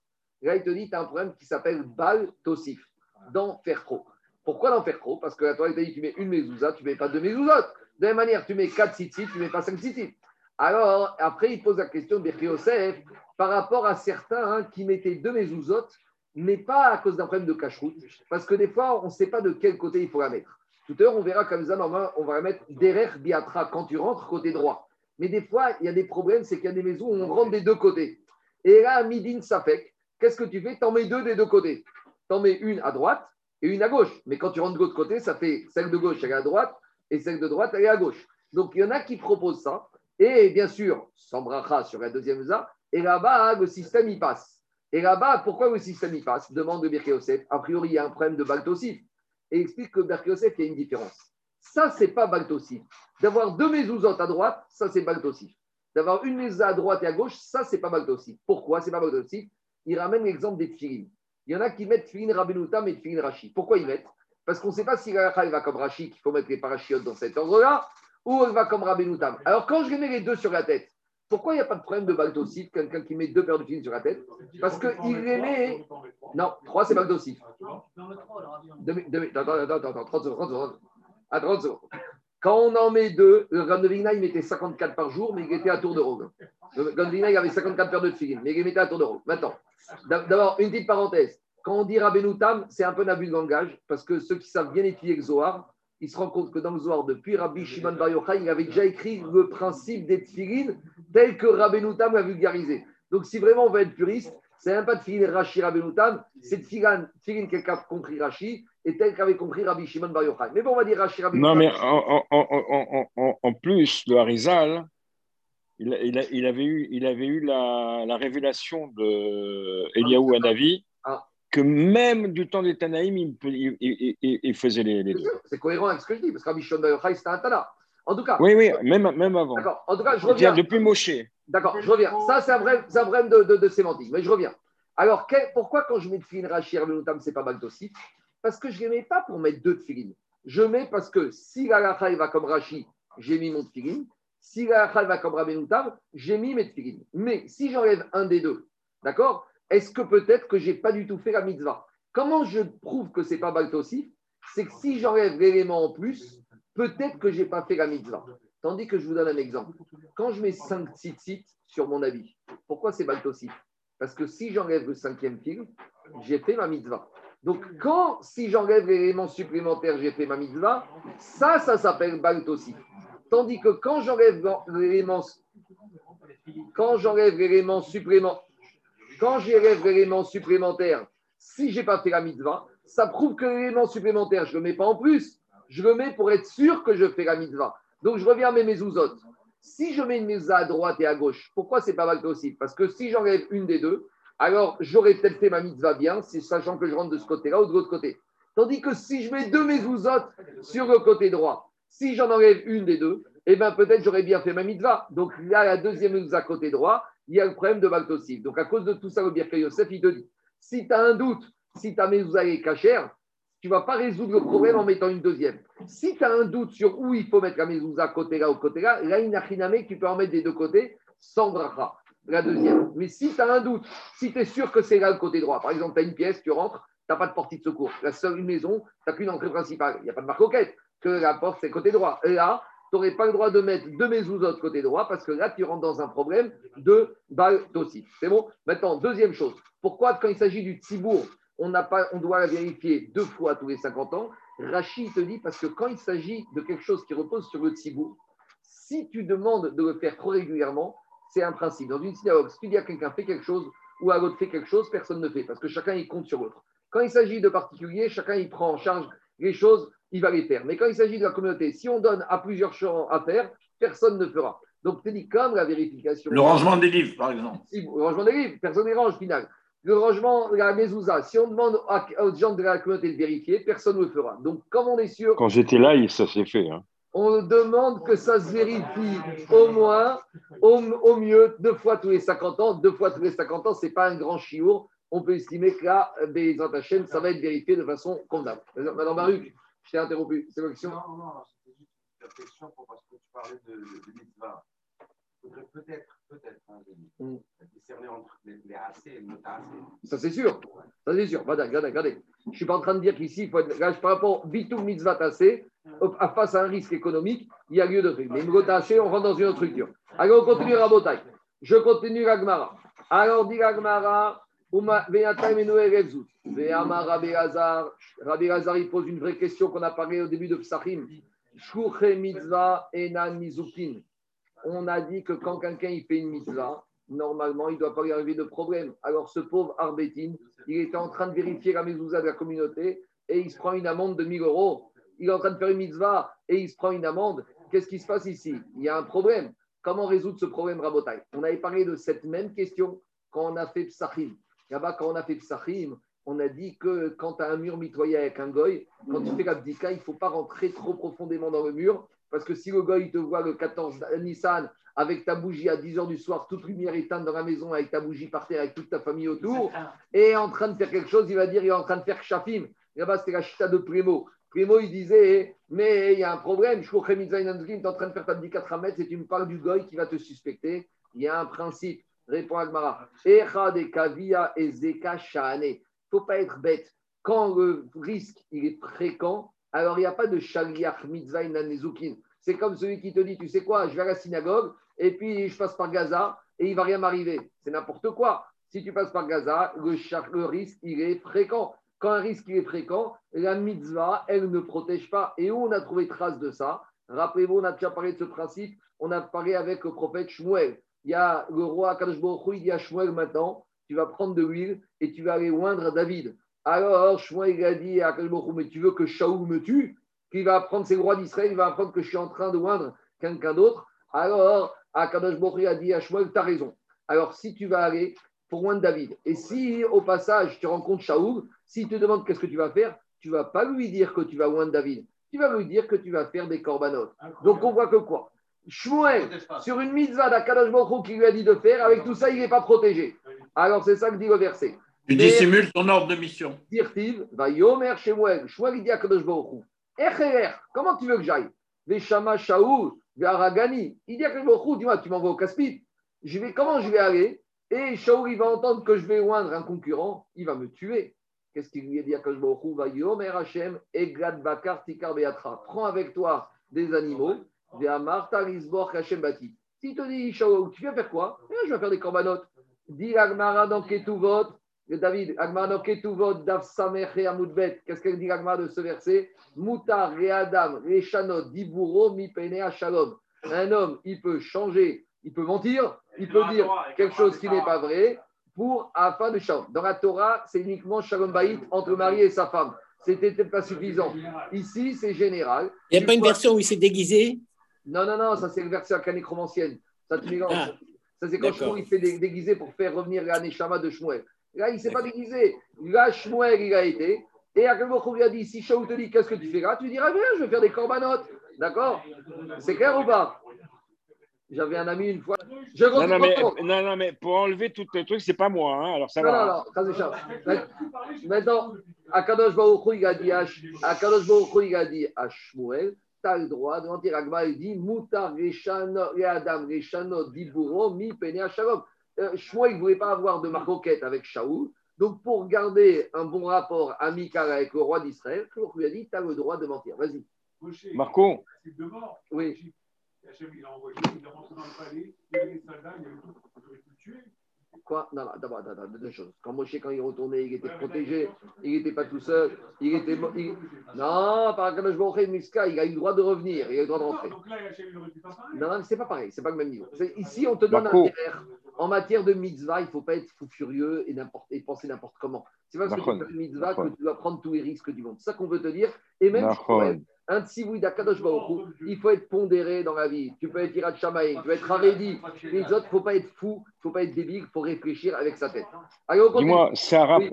Là, il te dit, tu as un problème qui s'appelle Bal Tosif, d'en faire trop. Pourquoi d'en faire trop Parce que la il t'a dit, tu mets une mezouza, tu mets pas deux mezouzotes. De la même manière, tu mets quatre tzitzit, tu mets pas cinq tzitzit. Alors, après, il pose la question de Yosef par rapport à certains hein, qui mettaient deux mezouzotes mais pas à cause d'un problème de cache-route, parce que des fois, on ne sait pas de quel côté il faut la mettre. Tout à l'heure, on verra comme ça, normalement, on va la mettre derrière biatra quand tu rentres, côté droit. Mais des fois, il y a des problèmes, c'est qu'il y a des maisons où on rentre des deux côtés. Et là, à Midin Safek, qu'est-ce que tu fais? Tu en mets deux des deux côtés. Tu en mets une à droite et une à gauche. Mais quand tu rentres de l'autre côté, ça fait celle de gauche, elle est à droite, et celle de droite, elle est à gauche. Donc, il y en a qui proposent ça. Et bien sûr, sans bracha sur la deuxième za, et là-bas, le système, il passe. Et là-bas, pourquoi le système y passe? Demande de Birke A priori, il y a un problème de Baltosif. Et explique que Birke il y a une différence. Ça, c'est pas Baltosif. D'avoir deux mezuzot à droite, ça, c'est Baltosif. D'avoir une mezuzah à droite et à gauche, ça, c'est pas Baltosif. Pourquoi c'est pas Baltosif Il ramène l'exemple des tfilines. Il y en a qui mettent tfilin Rabbenoutam et tfilin Rashi. Pourquoi ils mettent? Parce qu'on ne sait pas si la va comme Rashi, qu'il faut mettre les parachiotes dans cet ordre-là, ou elle va comme Rabbenoutam. Alors, quand je mets les deux sur la tête, pourquoi il n'y a pas de problème de Baltosif, quelqu'un qui met deux paires de filines sur la tête Parce qu'il les met. Non, trois, c'est Baltosif. Attends, attends, attends, 30 secondes, 30 secondes. Quand on en met deux, le Grand de Vigna, il mettait 54 par jour, mais il était à tour de rôle. Le Grand de Vigna, il avait 54 paires de filines, mais il mettait à tour de rôle. Maintenant, d'abord, une petite parenthèse. Quand on dit Rabbenoutam, c'est un peu un abus de langage, parce que ceux qui savent bien étudier le Zohar, ils se rendent compte que dans le Zohar, depuis Rabbi Shimon Bar Yochai, il avait déjà écrit le principe des tfilines tel que Rabbenoutam l'a vulgarisé. Donc, si vraiment on veut être puriste, c'est même pas de filin Rashi Rabbenoutam, c'est de filin quelqu'un a compris Rashi et tel qu'avait compris Rabbi Shimon Bar Yochai. Mais bon, on va dire Rashi Rabbenoutam. Non, mais en, plus, le Harizal, il, il, avait eu, il avait eu la, la révélation de Eliaou Anavi ah. Que même du temps des Tanaïm, il, il, faisait les, deux. C'est cohérent avec ce que je dis, parce Shimon Bar Yochai, c'était un Tana. En tout cas. Oui, oui, même, même avant. D'accord. En tout cas, je reviens. Depuis Moshe. D'accord, je reviens. Ça, c'est un vrai de, de, de, sémantique, mais je reviens. Alors, pourquoi quand je mets Tfilin Rashi Notam, ce n'est pas Baltosif Parce que je ne les mets pas pour mettre deux Tfilin. Je mets parce que si la va comme Rashi, j'ai mis mon Tfilin. Si la va comme Rabbenoutam, j'ai mis mes Tfilin. Mais si j'enlève un des deux, d'accord Est-ce que peut-être que je n'ai pas du tout fait la mitzvah? Comment je prouve que ce n'est pas Baltosif? C'est que si j'enlève l'élément en plus, peut-être que je n'ai pas fait la mitzvah. Tandis que je vous donne un exemple. Quand je mets 5 sites sur mon avis, pourquoi c'est Baltosif? Parce que si j'enlève le cinquième fil, j'ai fait ma mitzvah. Donc, quand, si j'enlève l'élément supplémentaire, j'ai fait ma mitzvah, ça, ça s'appelle Baltosif. Tandis que quand j'enlève l'élément quand j'enlève l'élément supplémentaire, quand j'enlève l'élément supplémentaire, si je n'ai pas fait la mitzvah, ça prouve que l'élément supplémentaire, je ne le mets pas en plus, je le mets pour être sûr que je fais la mitzvah. Donc je reviens à mes mezuzot. Si je mets une mezuzah à droite et à gauche, pourquoi c'est pas mal possible? Parce que si j'enlève une des deux, alors j'aurais peut-être fait ma mitzvah bien, sachant que je rentre de ce côté-là ou de l'autre côté. Tandis que si je mets deux mezuzot sur le côté droit, si j'en enlève une des deux, eh bien peut-être j'aurais bien fait ma mitzvah. Donc là, la deuxième mezuzah côté droit, il y a le problème de Baltosif. Donc à cause de tout ça, le Birka Yosef, il te dit, si tu as un doute, si ta mezuzah est cachère, tu ne vas pas résoudre le problème en mettant une deuxième. Si tu as un doute sur où il faut mettre la mezouza, côté là ou côté là, là, n'a tu peux en mettre des deux côtés sans bracha, la deuxième. Mais si tu as un doute, si tu es sûr que c'est là le côté droit, par exemple, tu as une pièce, tu rentres, tu n'as pas de porte de secours. La seule maison, tu n'as qu'une entrée principale. Il n'y a pas de marque que la porte, c'est côté droit. Et là, tu n'aurais pas le droit de mettre deux de côté droit parce que là, tu rentres dans un problème de balle aussi. C'est bon? Maintenant, deuxième chose. Pourquoi, quand il s'agit du tibour, on, pas, on doit la vérifier deux fois tous les 50 ans? Rachid te dit parce que quand il s'agit de quelque chose qui repose sur le tzibou, si tu demandes de le faire trop régulièrement, c'est un principe. Dans une synagogue, si tu dis à quelqu'un fait quelque chose ou à l'autre fait quelque chose, personne ne fait parce que chacun il compte sur l'autre. Quand il s'agit de particuliers, chacun il prend en charge les choses, il va les faire. Mais quand il s'agit de la communauté, si on donne à plusieurs champs à faire, personne ne fera. Donc, tu dis comme la vérification. Le rangement des livres, par exemple. le rangement des livres, personne ne range, final le rangement de la mezouza, si on demande aux gens de la communauté de vérifier, personne ne le fera. Donc, comme on est sûr. Quand j'étais là, ça s'est fait. Hein. On demande que ça se vérifie au moins, au, mieux, deux fois tous les 50 ans. Deux fois tous les 50 ans, ce n'est pas un grand chiour. On peut estimer que là, chaîne, ça va être vérifié de façon convenable. Madame Baruch, je t'ai interrompu. C'est la question Non, non, c'était juste la question parce que tu parlais de, de mitzvah. Il faudrait peut-être, peut-être, hein, mm. discerner entre les, les AC et le AC. Ça, c'est sûr. Ça, c'est sûr. Regardez, regardez, regardez. Je ne suis pas en train de dire qu'ici, il faut être, là, par rapport Vitou Mitzvah Tassé, face à un risque économique, il y a lieu de faire. Mais Mgot Tassé, on rentre dans une autre structure. Alors, on continue Rabotai. Je continue Ragmara. Alors, dit Ragmara, Rabbi Hazar, il pose une vraie question qu'on a parlé au début de Psachim. Mitzvah enan mizukin on a dit que quand quelqu'un il fait une mitzvah, normalement, il ne doit pas y arriver de problème. Alors, ce pauvre Arbetine, il était en train de vérifier la mezouza de la communauté et il se prend une amende de 1000 euros. Il est en train de faire une mitzvah et il se prend une amende. Qu'est-ce qui se passe ici? Il y a un problème. Comment résoudre ce problème, Rabotai? On avait parlé de cette même question quand on a fait Psachim. Là-bas, quand on a fait Psachim, on a dit que quand tu as un mur mitoyen avec un goy, quand tu fais l'abdika, il ne faut pas rentrer trop profondément dans le mur, parce que si le goy te voit le 14 Nissan avec ta bougie à 10 h du soir, toute lumière éteinte dans la maison, avec ta bougie par terre, avec toute ta famille autour, et en train de faire quelque chose, il va dire il est en train de faire chafim. Là-bas, c'était la chita de Primo. Primo, il disait Mais il y a un problème, je crois que tu es en train de faire ta 4 mètres et tu me parles du goy qui va te suspecter. Il y a un principe. Répond Agmara. Kavia et zeka shane faut pas être bête. Quand le risque il est fréquent, alors il n'y a pas de shaliach mitzvah nanezukin. C'est comme celui qui te dit, tu sais quoi, je vais à la synagogue et puis je passe par Gaza et il va rien m'arriver. C'est n'importe quoi. Si tu passes par Gaza, le, le risque il est fréquent. Quand un risque il est fréquent, la mitzvah, elle ne protège pas. Et où on a trouvé trace de ça? Rappelez-vous, on a déjà parlé de ce principe. On a parlé avec le prophète Shmuel. Il y a le roi Kadosh il dit à Shmuel maintenant, tu vas prendre de l'huile et tu vas aller oindre David. Alors, Shmuel a dit à Kalbochou, mais tu veux que Shaoul me tue? Qu'il va apprendre, ses rois d'Israël, il va apprendre que je suis en train de oindre quelqu'un d'autre. Alors, Baruch a dit à Shmuel, tu as raison. Alors, si tu vas aller pour oindre David, et si au passage tu rencontres Shaoul, s'il te demande qu'est-ce que tu vas faire, tu ne vas pas lui dire que tu vas oindre David. Tu vas lui dire que tu vas faire des corbanotes. Donc, on voit que quoi? Shmuel, sur une mitzvah d'Akadosh Baruch qui lui a dit de faire, avec tout ça, il n'est pas protégé. Alors, c'est ça que dit le verset. Tu dissimules ton ordre de mission. Dirtiv, va yomer Shmuel. Shmuel, il dit à Kadosh Baruch comment tu veux que j'aille? Veshama Shaoul, Aragani. Il dit à Kadosh Baruch dis-moi, tu m'envoies au Caspit. Je vais, comment je vais aller? Et Shaoul, il va entendre que je vais oindre un concurrent, il va me tuer. Qu'est-ce qu'il lui a dit à Kadosh Baruch Va yomer Hashem, Eglad Bakar Tikar Beatra. Prends avec toi des animaux, S'il te dit, tu viens faire quoi? Eh, Je vais faire des corbanotes. Agmara dans Ketuvot, David, Agmara dans Ketuvot, Dav Samech et Amoudbet. Qu'est-ce qu'elle dit Agmara de ce verset? Moutar, Readam, Rechanot, Diburo, Mi Pene Shalom. Un homme, il peut changer, il peut mentir, il peut dire quelque chose qui n'est pas vrai pour afin de shalom. Dans la Torah, c'est uniquement shalom baït entre mari et sa femme. C'était pas suffisant. Ici, c'est général. Il n'y a pas une version où il s'est déguisé? Non, non, non, ça c'est une version canicromancienne. Ça te ah. Ça, c'est quand Shmuel il s'est déguisé pour faire revenir la Neshama de Shmuel. Là, il ne s'est pas déguisé. Là, Shmuel, il a été. Et Akadosh lui a dit si Shaul te dit qu'est-ce que tu fais là, tu diras bien, je vais faire des corbanotes. D'accord? C'est clair ou pas? J'avais un ami une fois. Je non, non, mais, non, non, mais pour enlever tout le truc, c'est pas moi. Hein, alors ça non, va. Non, non, Maintenant, dit à, Akadosh Baruch il a dit à Shmuel tu as le droit de mentir. Agma, il dit Moutar Adam Reshano Diburo Mi Pene Shalom. Euh, Shmuel ne voulait pas avoir de marcoquette avec Shaoul. Donc, pour garder un bon rapport amical avec le roi d'Israël, il lui a dit Tu as le droit de mentir. Vas-y. Marco. Oui. Il a envoyé, il est rentré dans le palais, il y avait des soldats, il y avait tout. Quoi Non, non, d'abord, deux choses. Quand Moshe, quand il retournait, il était protégé, il n'était pas tout seul. Il était, il... Non, par exemple, Miska, il a eu le droit de revenir, il a eu le droit de rentrer. Non, non, c'est pas pareil, c'est pas le même niveau. Ici, on te donne un terre. En matière de mitzvah, il ne faut pas être fou furieux et, et penser n'importe comment. C'est pas parce que tu fais une mitzvah que tu dois prendre tous les risques du monde. C'est ça qu'on veut te dire. Et même, un tzivoui d'Akadosh Baruch il faut être pondéré dans la vie. Tu peux être Irat Shamaï, tu peux être Haredi. Les autres, il ne faut pas être fou, il ne faut pas être débile, il faut réfléchir avec sa tête. Dis-moi,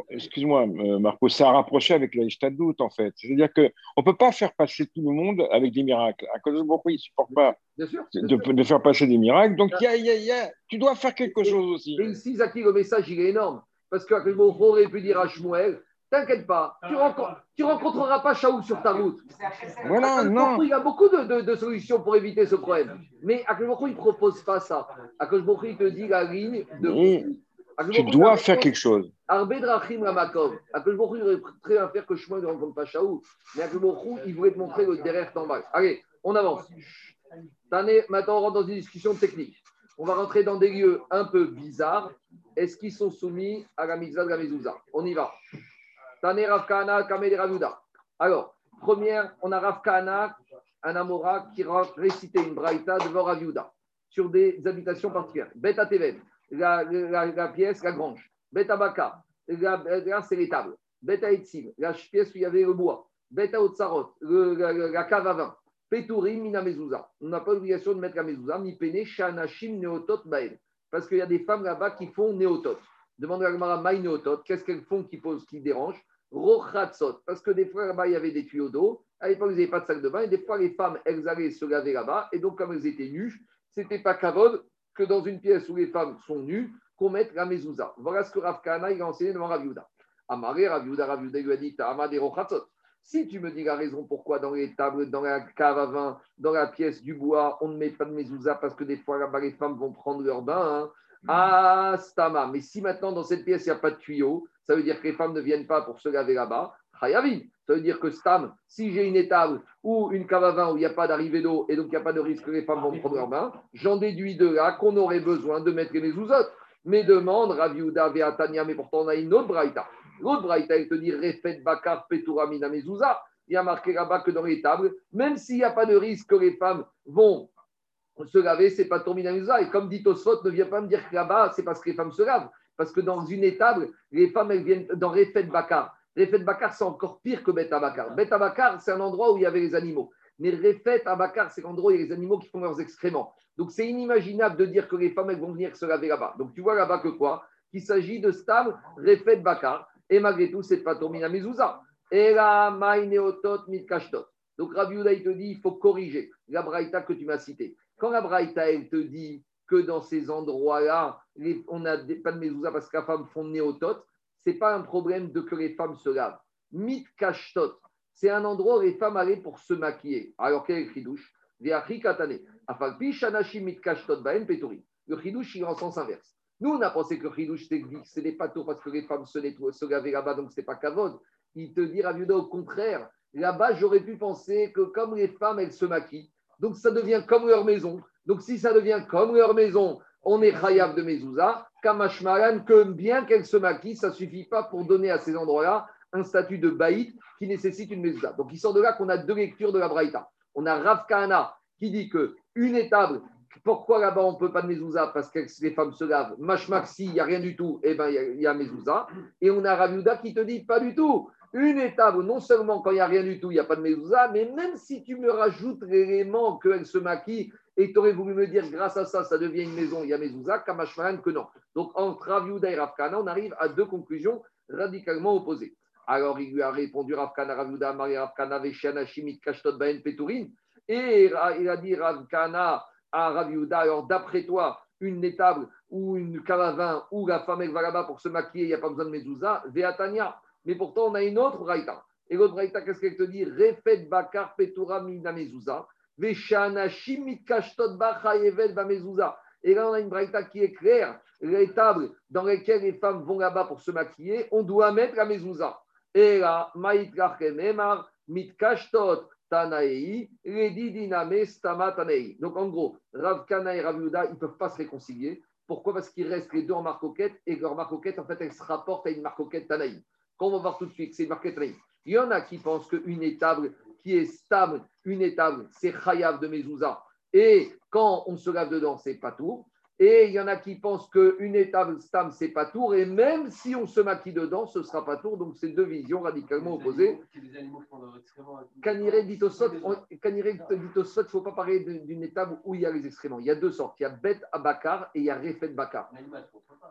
excuse-moi, euh, Marco, ça a rapproché avec la doute en fait. C'est-à-dire qu'on ne peut pas faire passer tout le monde avec des miracles. Akadosh Baruch il ne supporte pas de, faire passer des miracles. Donc, y a, y a, tu dois faire quelque chose aussi. Et ici, Zaki, le message, il est énorme. Parce qu'Akadosh Baruch aurait pu dire à Shmuel, T'inquiète pas, tu ne rencontreras pas Shaoul sur ta route. Voilà, non. Il y a beaucoup de, solutions pour éviter ce problème. Mais Akhlebokho, il ne propose pas ça. Akhlebokho, il te dit la ligne de. tu dois faire quelque chose. Arbedrachim Ramakov. Akhlebokho, il aurait très bien faire que Shmuel ne rencontre pas Shaoul. Mais Akhlebokho, il voulait te montrer le derrière t'en Allez, on avance. Maintenant, on rentre dans une discussion technique. On va rentrer dans des lieux un peu bizarres. Est-ce qu'ils sont soumis à la mitzvah de la mezouza? On y va. Tane Ravkana, Kamed Alors, première, on a Ravkana, un Amora, qui récitait une braïta devant Raviuda sur des habitations particulières. Beta Teven, la, la, pièce, la grange. Beta Baka, là, c'est les tables. Beta Etzim, la pièce où il y avait le bois. Beta Otsarot, la, cave à vin. Peturim, Mina Mezouza. On n'a pas l'obligation de mettre la Mezouza, ni Pene, Shanashim, Neotot, Bael. Parce qu'il y a des femmes là-bas qui font Neotot. Demande à Gmara Maïneotot, qu'est-ce qu'elles font qui pose, qui dérange Rochatzot, parce que des fois là-bas, il y avait des tuyaux d'eau. À l'époque, ils n'avaient pas de sac de bain. Et des fois, les femmes, elles allaient se laver là-bas. Et donc, comme elles étaient nues, c'était pas kavod que dans une pièce où les femmes sont nues, qu'on mette la mezouza. Voilà ce que Rav Kana, il a enseigné devant Rav. Amaré, Rav Yuda, Rav lui a dit Si tu me dis la raison pourquoi dans les tables, dans la cave à vin, dans la pièce du bois, on ne met pas de mezouza parce que des fois là-bas, les femmes vont prendre leur bain. Hein. Ah, stama. Mais si maintenant dans cette pièce, il n'y a pas de tuyau, ça veut dire que les femmes ne viennent pas pour se laver là-bas. Chayavi. Ça veut dire que Stam, si j'ai une étable ou une cave à vin où il n'y a pas d'arrivée d'eau et donc il n'y a pas de risque que les femmes vont prendre leur bain, j'en déduis de là qu'on aurait besoin de mettre les ouzotes. Mais demande Raviuda Veatania, mais pourtant on a une autre braïta. L'autre braïta, elle te dit Refet Bakar Peturamina Mezouza. Il y a marqué là-bas que dans les tables, même s'il n'y a pas de risque que les femmes vont se laver, c'est pas Tourmina Mezouza. Et comme dit Tosfot, ne vient pas me dire que là-bas, c'est parce que les femmes se lavent. Parce que dans une étable, les femmes, elles viennent dans Refet Bakar. Refet Bakar, c'est encore pire que Bet Bakar. Bet Bakar, c'est un endroit où il y avait les animaux. Mais Refet Bakar, c'est l'endroit où il y a les animaux qui font leurs excréments. Donc c'est inimaginable de dire que les femmes elles vont venir se laver là-bas. Donc tu vois là-bas que quoi? Qu'il s'agit de Stam, Refet Bakar. Et malgré tout, c'est pas Tomina Mezouza. Et la Maineotot Mitkashtot. Donc Rabbi il te dit il faut corriger la Braïta que tu m'as citée. Quand la Braïta, elle te dit que dans ces endroits-là, on n'a pas de mezouza parce que la femme font néotot, ce n'est pas un problème de que les femmes se lavent. Mitkashtot, c'est un endroit où les femmes allaient pour se maquiller. Alors quel est le chidouche? Le chidouche, il est en sens inverse. Nous, on a pensé que le chidouche, c'est des pâteaux parce que les femmes se, se lavaient là-bas, donc ce n'est pas kavod. Il te dit, Raviuda, au contraire, là-bas, j'aurais pu penser que comme les femmes, elles se maquillent, donc ça devient comme leur maison. Donc si ça devient comme leur maison, on est chayav de mezouza, kamashmaran, que bien qu'elles se maquillent, ça ne suffit pas pour donner à ces endroits-là un statut de baït qui nécessite une mezouza. Donc il sort de là qu'on a deux lectures de la Braïta. On a Rav Kahana qui dit que une étable, pourquoi là-bas on ne peut pas de mezouza Parce que les femmes se lavent? Mashmak, il n'y a rien du tout, eh ben il y, a, mezouza. Et on a Raviuda qui te dit pas du tout. Une étable, non seulement quand il n'y a rien du tout, il n'y a pas de mezouza, mais même si tu me rajoutes l'élément qu'elle se maquille et tu aurais voulu me dire grâce à ça, ça devient une maison, il y a mezouza, kamashmaran que non. Donc entre Raviuda et Rafkana, on arrive à deux conclusions radicalement opposées. Alors il lui a répondu Rafkana, Raviuda, Marie Rafkana, Veshiana, Shimit, Kashtot, Baen, Peturin. Et il a dit Ravkana à Raviuda, alors d'après toi, une étable ou une caravane où la femme elle va pour se maquiller, il n'y a pas besoin de mezouza, Veatania. Mais pourtant, on a une autre braïta. Et l'autre braïta, qu'est-ce qu'elle te dit? Refet bakar petura. Et là, on a une braïta qui est claire. Les tables dans lesquelles les femmes vont là-bas pour se maquiller, on doit mettre la mezouza. Et là, emar, mit kashtot Tanaei, Diname Stama Tanaei. Donc en gros, Rav Kana et Rav Yuda, ils ne peuvent pas se réconcilier. Pourquoi? Parce qu'ils restent les deux en marcoquette et leur marcoquette, en fait, elle se rapporte à une marcoquette Tanaï. Quand on va voir tout de suite, c'est Tanaï. Il y en a qui pensent qu'une étable qui est stable, une étable, c'est Chayav de Mezouza. Et quand on se lave dedans, c'est pas tout. Et il y en a qui pensent qu'une étable stam, c'est pas tour. Et même si on se maquille dedans, ce sera pas tour. Donc, c'est deux visions radicalement opposées. Caniré dit au sot, il ne faut pas parler d'une étable où il y a les excréments. Il y a deux sortes. Il y a bête à bakar et il y a refet bakar.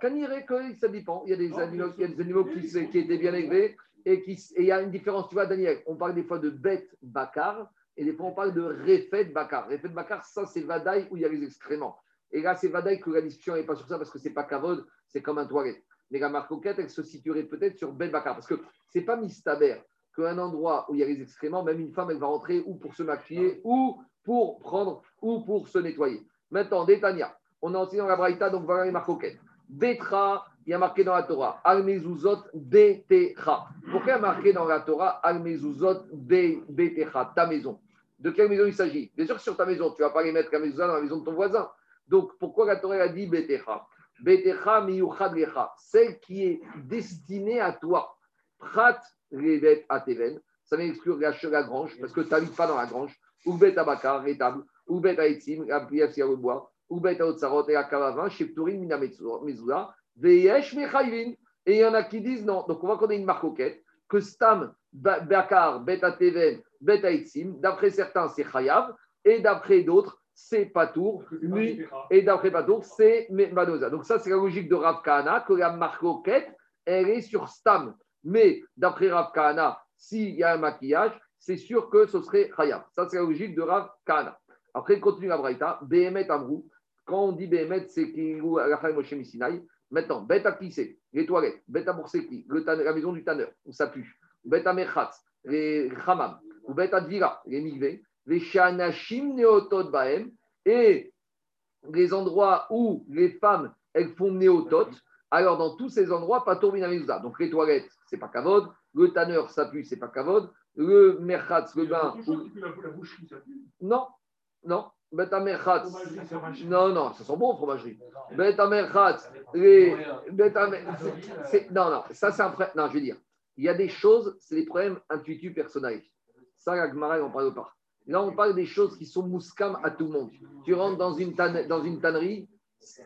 Caniré, ça dépend. Il y a des animaux, il y a des animaux qui, qui étaient bien élevés. Et, qui, et il y a une différence. Tu vois, Daniel, on parle des fois de bête bakar et des fois on parle de refet bakar. Refet bakar, ça, c'est vadaï où il y a les excréments. Et là, c'est Vadaï que la discussion n'est pas sur ça parce que ce n'est pas Kavod, c'est comme un toilette. Mais la marcoquette, elle se situerait peut-être sur Ben Bakar parce que ce n'est pas Mistaber qu'un endroit où il y a les excréments, même une femme, elle va rentrer ou pour se maquiller ou pour prendre ou pour se nettoyer. Maintenant, Détania, on a enseigné dans la Braïta, donc voilà les marcoquettes. Betra, il y a marqué dans la Torah, Almezuzot Betecha. Pourquoi il y a marqué dans la Torah Almezuzot Betecha, ta maison? De quelle maison il s'agit? Bien sûr, sur ta maison, tu ne vas pas les mettre maison dans la maison de ton voisin. Donc, pourquoi la Torah a dit Betecha? Betecha miyuchad celle qui est destinée à toi. Prat revet ateven, ça m'exclut la, la grange, parce que tu n'habites pas dans la grange. Ou bet abakar, rétable. Ou bet aetzim, la prière a le bois. Ou bet et la karavin, shepturin mina mezula. Veyesh mechayvin. Et il y en a qui disent non. Donc, on va qu'on ait une marcoquette, que stam, bakar, bet ateven, bet aetzim, d'après certains, c'est chayav, et d'après d'autres, c'est Patour, lui, et d'après Patour, c'est Manoza. Donc ça, c'est la logique de Rav Kahana, que la marcoquette, elle est sur Stam. Mais d'après Rav Kahana, s'il y a un maquillage, c'est sûr que ce serait Khayab. Ça, c'est la logique de Rav Kahana. Après, il continue la Braïta, Behemet Amrou. Quand on dit Behemet, c'est la Moshe Sinai. Maintenant, Bet à les toilettes, Bet à la maison du tanneur, où ça pue? Bet à Merchatz, les Hamam, ou Bet à Dvira, les Migvé et les endroits où les femmes elles font néotot, alors dans tous ces endroits, pas mezouza. Donc les toilettes, c'est pas kavod, le tanneur, ça pue, c'est pas kavod, le merchatz, le bain. Non, non. Beta merchatz. Non, non, ça sent bon, fromagerie. Beta merchatz. Les... Non, non, ça c'est un problème. Non, je veux dire, il y a des choses, c'est des problèmes intuitifs personnels. Ça, la Gemara, on parle pas. Là, on parle des choses qui sont mouskam à tout le monde. Tu rentres dans une, dans une tannerie,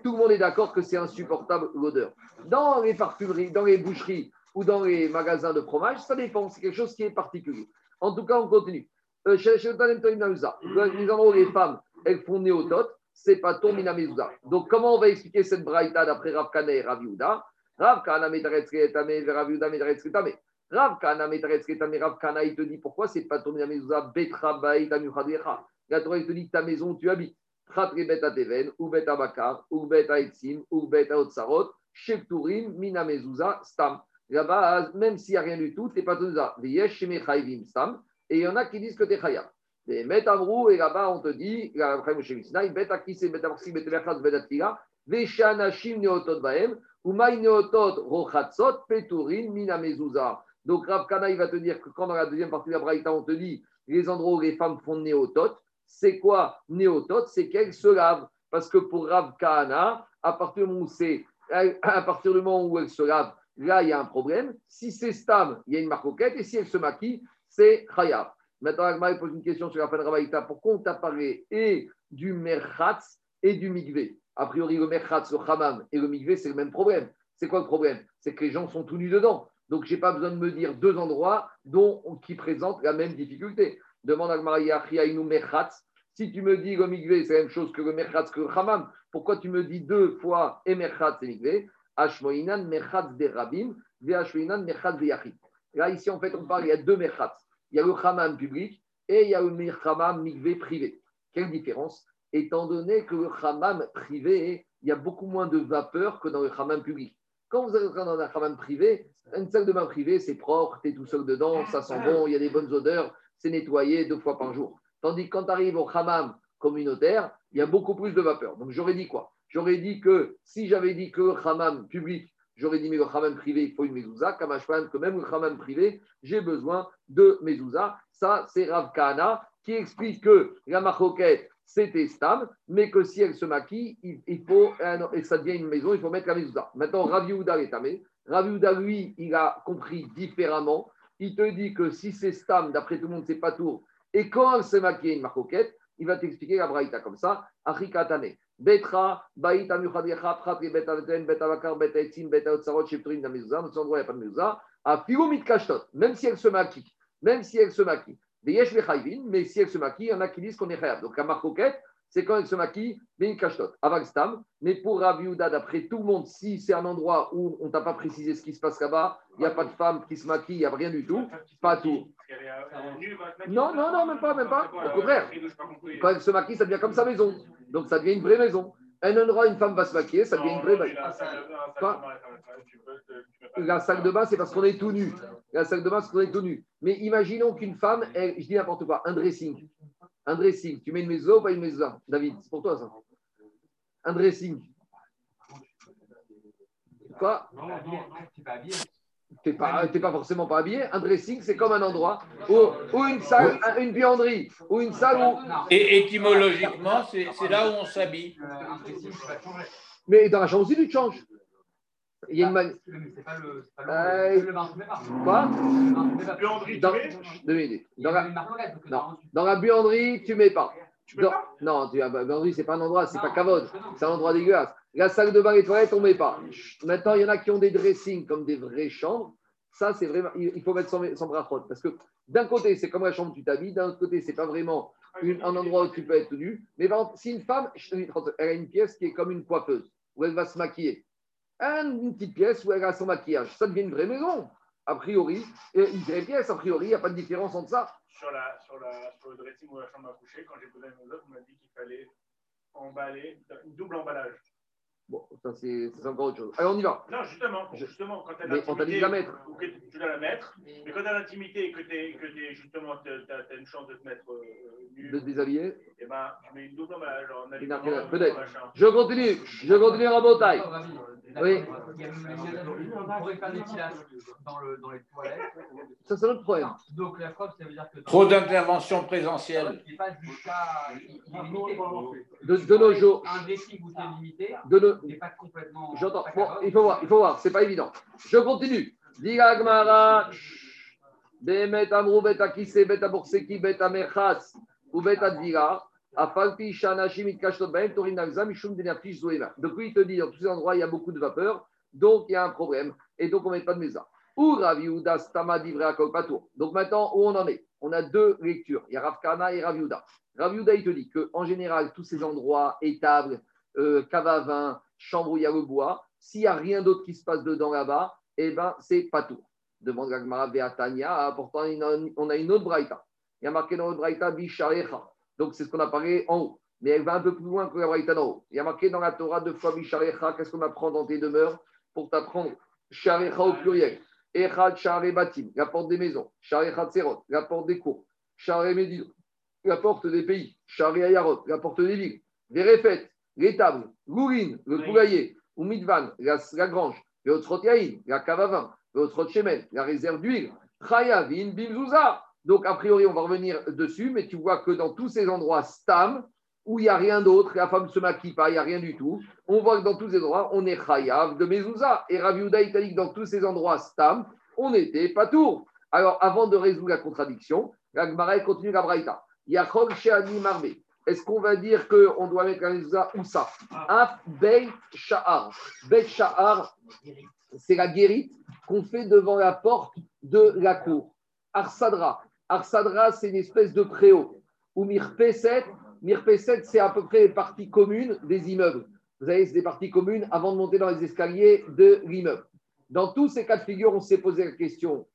tout le monde est d'accord que c'est insupportable l'odeur. Dans les parfumeries, dans les boucheries ou dans les magasins de fromage, ça dépend. C'est quelque chose qui est particulier. En tout cas, on continue. Euh, les endroits où les femmes elles font néotot, c'est pas ton Donc, comment on va expliquer cette braïta d'après Rav Kana et Rav Yehuda? Rav Kana Rav Yehuda Rav Kana Rav Kana, il te dit pourquoi c'est pas ton mezouza Betra Baïta La Torah, il te dit ta maison, tu habites. Khatre Bet Teven, ou Bet Bakar, ou Bet Etzim, ou Bet Otsarot, Shepturim, Mina Mezouza, Stam. Là-bas, même s'il n'y a rien du tout, tu n'es pas ton mezouza. Veyesh Sheme Chayvim, Stam. Et il y en a qui disent que tu es Chayab. Et Bet Amrou, et là-bas, on te dit, Moshe Mishnah, Bet Akise, Bet Amarsi, Bet Verchat, Bet Atfila, Veshanashim Neotot Baem, ou Maï Neotot Rochatzot, Peturim, Mina Mezouza. Donc Rav Kana, il va te dire que quand dans la deuxième partie de la Braïta, on te dit les endroits où les femmes font néotot, c'est quoi néotot C'est qu'elles se lavent. Parce que pour Rav Kana, à partir du moment où, partir du moment où elles se lavent, là, il y a un problème. Si c'est stam, il y a une marcoquette. Et si elle se maquille, c'est khayab. Maintenant, Agma pose une question sur la fin de Rabaïta. Pourquoi on t'a parlé et du merchatz et du migvé? A priori, le merchatz, le hamam et le migvé, c'est le même problème. C'est quoi le problème? C'est que les gens sont tout nus dedans. Donc, je n'ai pas besoin de me dire deux endroits dont, qui présentent la même difficulté. Demande à Maria Merchatz. Si tu me dis le migvé, c'est la même chose que le merchatz, que le hamam, pourquoi tu me dis deux fois et et migvé Ashmoinan merchatz de rabim, ve ashmoinan merchatz de yachid. Là, ici, en fait, on parle, il y a deux merchatz. Il y a le hamam public et il y a le hamam migvé privé. Quelle différence? Étant donné que le hamam privé, il y a beaucoup moins de vapeur que dans le hamam public. Quand vous êtes dans un hammam privé, une salle de bain privée, c'est propre, tu es tout seul dedans, ça sent bon, il y a des bonnes odeurs, c'est nettoyé deux fois par jour. Tandis que quand tu arrives au hammam communautaire, il y a beaucoup plus de vapeur. Donc j'aurais dit quoi? J'aurais dit que si j'avais dit que le hammam public, j'aurais dit mais le hammam privé, il faut une mezouza, que même le hammam privé, j'ai besoin de mezouza. Ça, c'est Rav Kahana qui explique que la maroquette, c'était stable, mais que si elle se maquille, il, faut, et ça devient une maison, il faut mettre la mezouza. Maintenant, Ravi Ouda est tamé. Ravi Ouda, lui, il a compris différemment. Il te dit que si c'est stable, d'après tout le monde, c'est pas tour. Et quand elle se maquille une marcoquette, il va t'expliquer la braïta comme ça. Achikatane. Betra, Baïta Muchadecha, Pratri, Beta Veten, Beta Vakar, Beta Etzim, Beta Otsarot, Shepturin, la mezouza. Dans endroit, il n'y a pas de mezouza. A Filomit Kashtot, même si elle se maquille, même si elle se maquille mais si elle se maquille, il y en a qui disent qu'on est khayab. Donc la marcoquette, c'est quand elle se maquille, mais une cachetot, stam. Mais pour Raviouda, d'après tout le monde, si c'est un endroit où on t'a pas précisé ce qui se passe là-bas, il n'y a pas de femme qui se maquille, il n'y a rien du tout, pas tout. Non, non, non, même pas, même pas. Au contraire, quand elle se maquille, ça devient comme sa maison. Donc ça devient une vraie maison. Un endroit, une femme va se maquiller, ça devient une vraie maison. La salle de bain, c'est parce qu'on est tout nu. La salle de bain, c'est parce qu'on est tout nu. Mais imaginons qu'une femme, je dis n'importe quoi, un dressing. Un dressing. Tu mets une maison ou pas une maison David, c'est pour toi ça. Un dressing. Quoi? Non, non, non, tu pas n'es pas, forcément pas habillé. Un dressing, c'est comme un endroit ou, une salle, une buanderie, ou une salle où. Et étymologiquement, c'est là où on s'habille. Mais dans la chambre aussi, tu te changes. Il y a une manière. C'est pas le. Euh, Quoi? dans, deux minutes. Dans la... Non. dans la buanderie, tu mets pas. Tu mets pas non, tu... la buanderie, c'est pas un endroit, c'est pas cavode. C'est un endroit dégueulasse. La salle de bain et toilettes, on ne met pas. Maintenant, il y en a qui ont des dressings comme des vraies chambres. Ça, c'est vraiment. Il faut mettre son, son brachot. Parce que d'un côté, c'est comme la chambre où tu t'habilles. D'un autre côté, c'est pas vraiment un endroit où tu peux être nu. Mais si une femme, elle a une pièce qui est comme une coiffeuse, où elle va se maquiller, une petite pièce où elle a son maquillage, ça devient une vraie maison. A priori, une vraie pièce, a priori, il n'y a pas de différence entre ça. Sur, la, sur, la, sur le dressing ou la chambre à coucher, quand j'ai posé mes autres, on m'a dit qu'il fallait emballer, une double emballage. Bon, ça c'est encore autre chose. Allez, on y va. Non, justement, justement quand tu as l'intimité, la mettre. Ou que tu dois la mettre, mais quand tu as l'intimité et que tu es, justement, tu as, une chance de te mettre euh, nu. De te déshabiller Et eh ben, tu mets une double emballage. Peut-être. Je continue. Je continue à Botaille. Oui. On pourrait faire des dans, le, dans les toilettes. Ça, c'est notre problème. Donc, la preuve, ça veut dire que. Trop d'interventions présentielles. Il pas jusqu'à. De, de nos jours. Un dressing où c'est limité. De nos... n'est pas complètement. J'entends. Bon, il faut voir, il faut voir, c'est pas évident. Je continue. Diga Gmara. Bemet amrou bet akise bet aborseki bet amerchas ou bet advira. Afalpi shanashim it kashtot baem torin nagzam mishum denerfish zoema. Donc lui, il te dit, dans tous ces endroits, il y a beaucoup de vapeur. Donc, il y a un problème. Et donc, on ne met pas de mesa. Ou Raviuda Stama Patour. Donc, maintenant, où on en est? On a deux lectures. Il y a Ravkana et Raviuda. Raviuda, il te dit qu'en général, tous ces endroits, étables, euh, cave à vin, chambre où il y a le bois, s'il n'y a rien d'autre qui se passe dedans là-bas, eh ben, c'est Patour. Demande Gagmara Beatania. Pourtant, on a une autre braïta. Il y a marqué dans le braïta Bisharecha. Donc, c'est ce qu'on a parlé en haut. Mais elle va un peu plus loin que la braïta en haut. Il y a marqué dans la Torah deux fois Bisharecha. Qu'est-ce qu'on apprend dans tes demeures pour t'apprendre? Sharecha au pluriel. Echad Share Batim, la porte des maisons. Share Serot, la porte des cours. Share Medidot, la porte des pays. Share Ayarot, la porte des villes. Les l'étable, l'urine, le poulailler. Ou Midvan, la, la grange. Le Yaïn, la cave à vin. Le la réserve d'huile. Chayavin, Bimzouza. Donc, a priori, on va revenir dessus, mais tu vois que dans tous ces endroits, Stam, où il n'y a rien d'autre, la femme ne se maquille pas, il n'y a rien du tout. On voit que dans tous ces endroits, on est chayav de Mezouza. Et Raviuda italique, dans tous ces endroits, stam, on était pas tour. Alors, avant de résoudre la contradiction, la Gemara continue la braïta. Yachol Sheani Marbe. Est-ce qu'on va dire qu'on doit mettre la mezouza ou ça Af Beit Sha'ar. Beit Sha'ar, c'est la guérite qu'on fait devant la porte de la cour. Arsadra. Arsadra, c'est une espèce de préau. Ou Mirpeset, Mirpeset, c'est à peu près les parties communes des immeubles. Vous c'est des parties communes avant de monter dans les escaliers de l'immeuble. Dans tous ces cas de figure, on s'est posé la question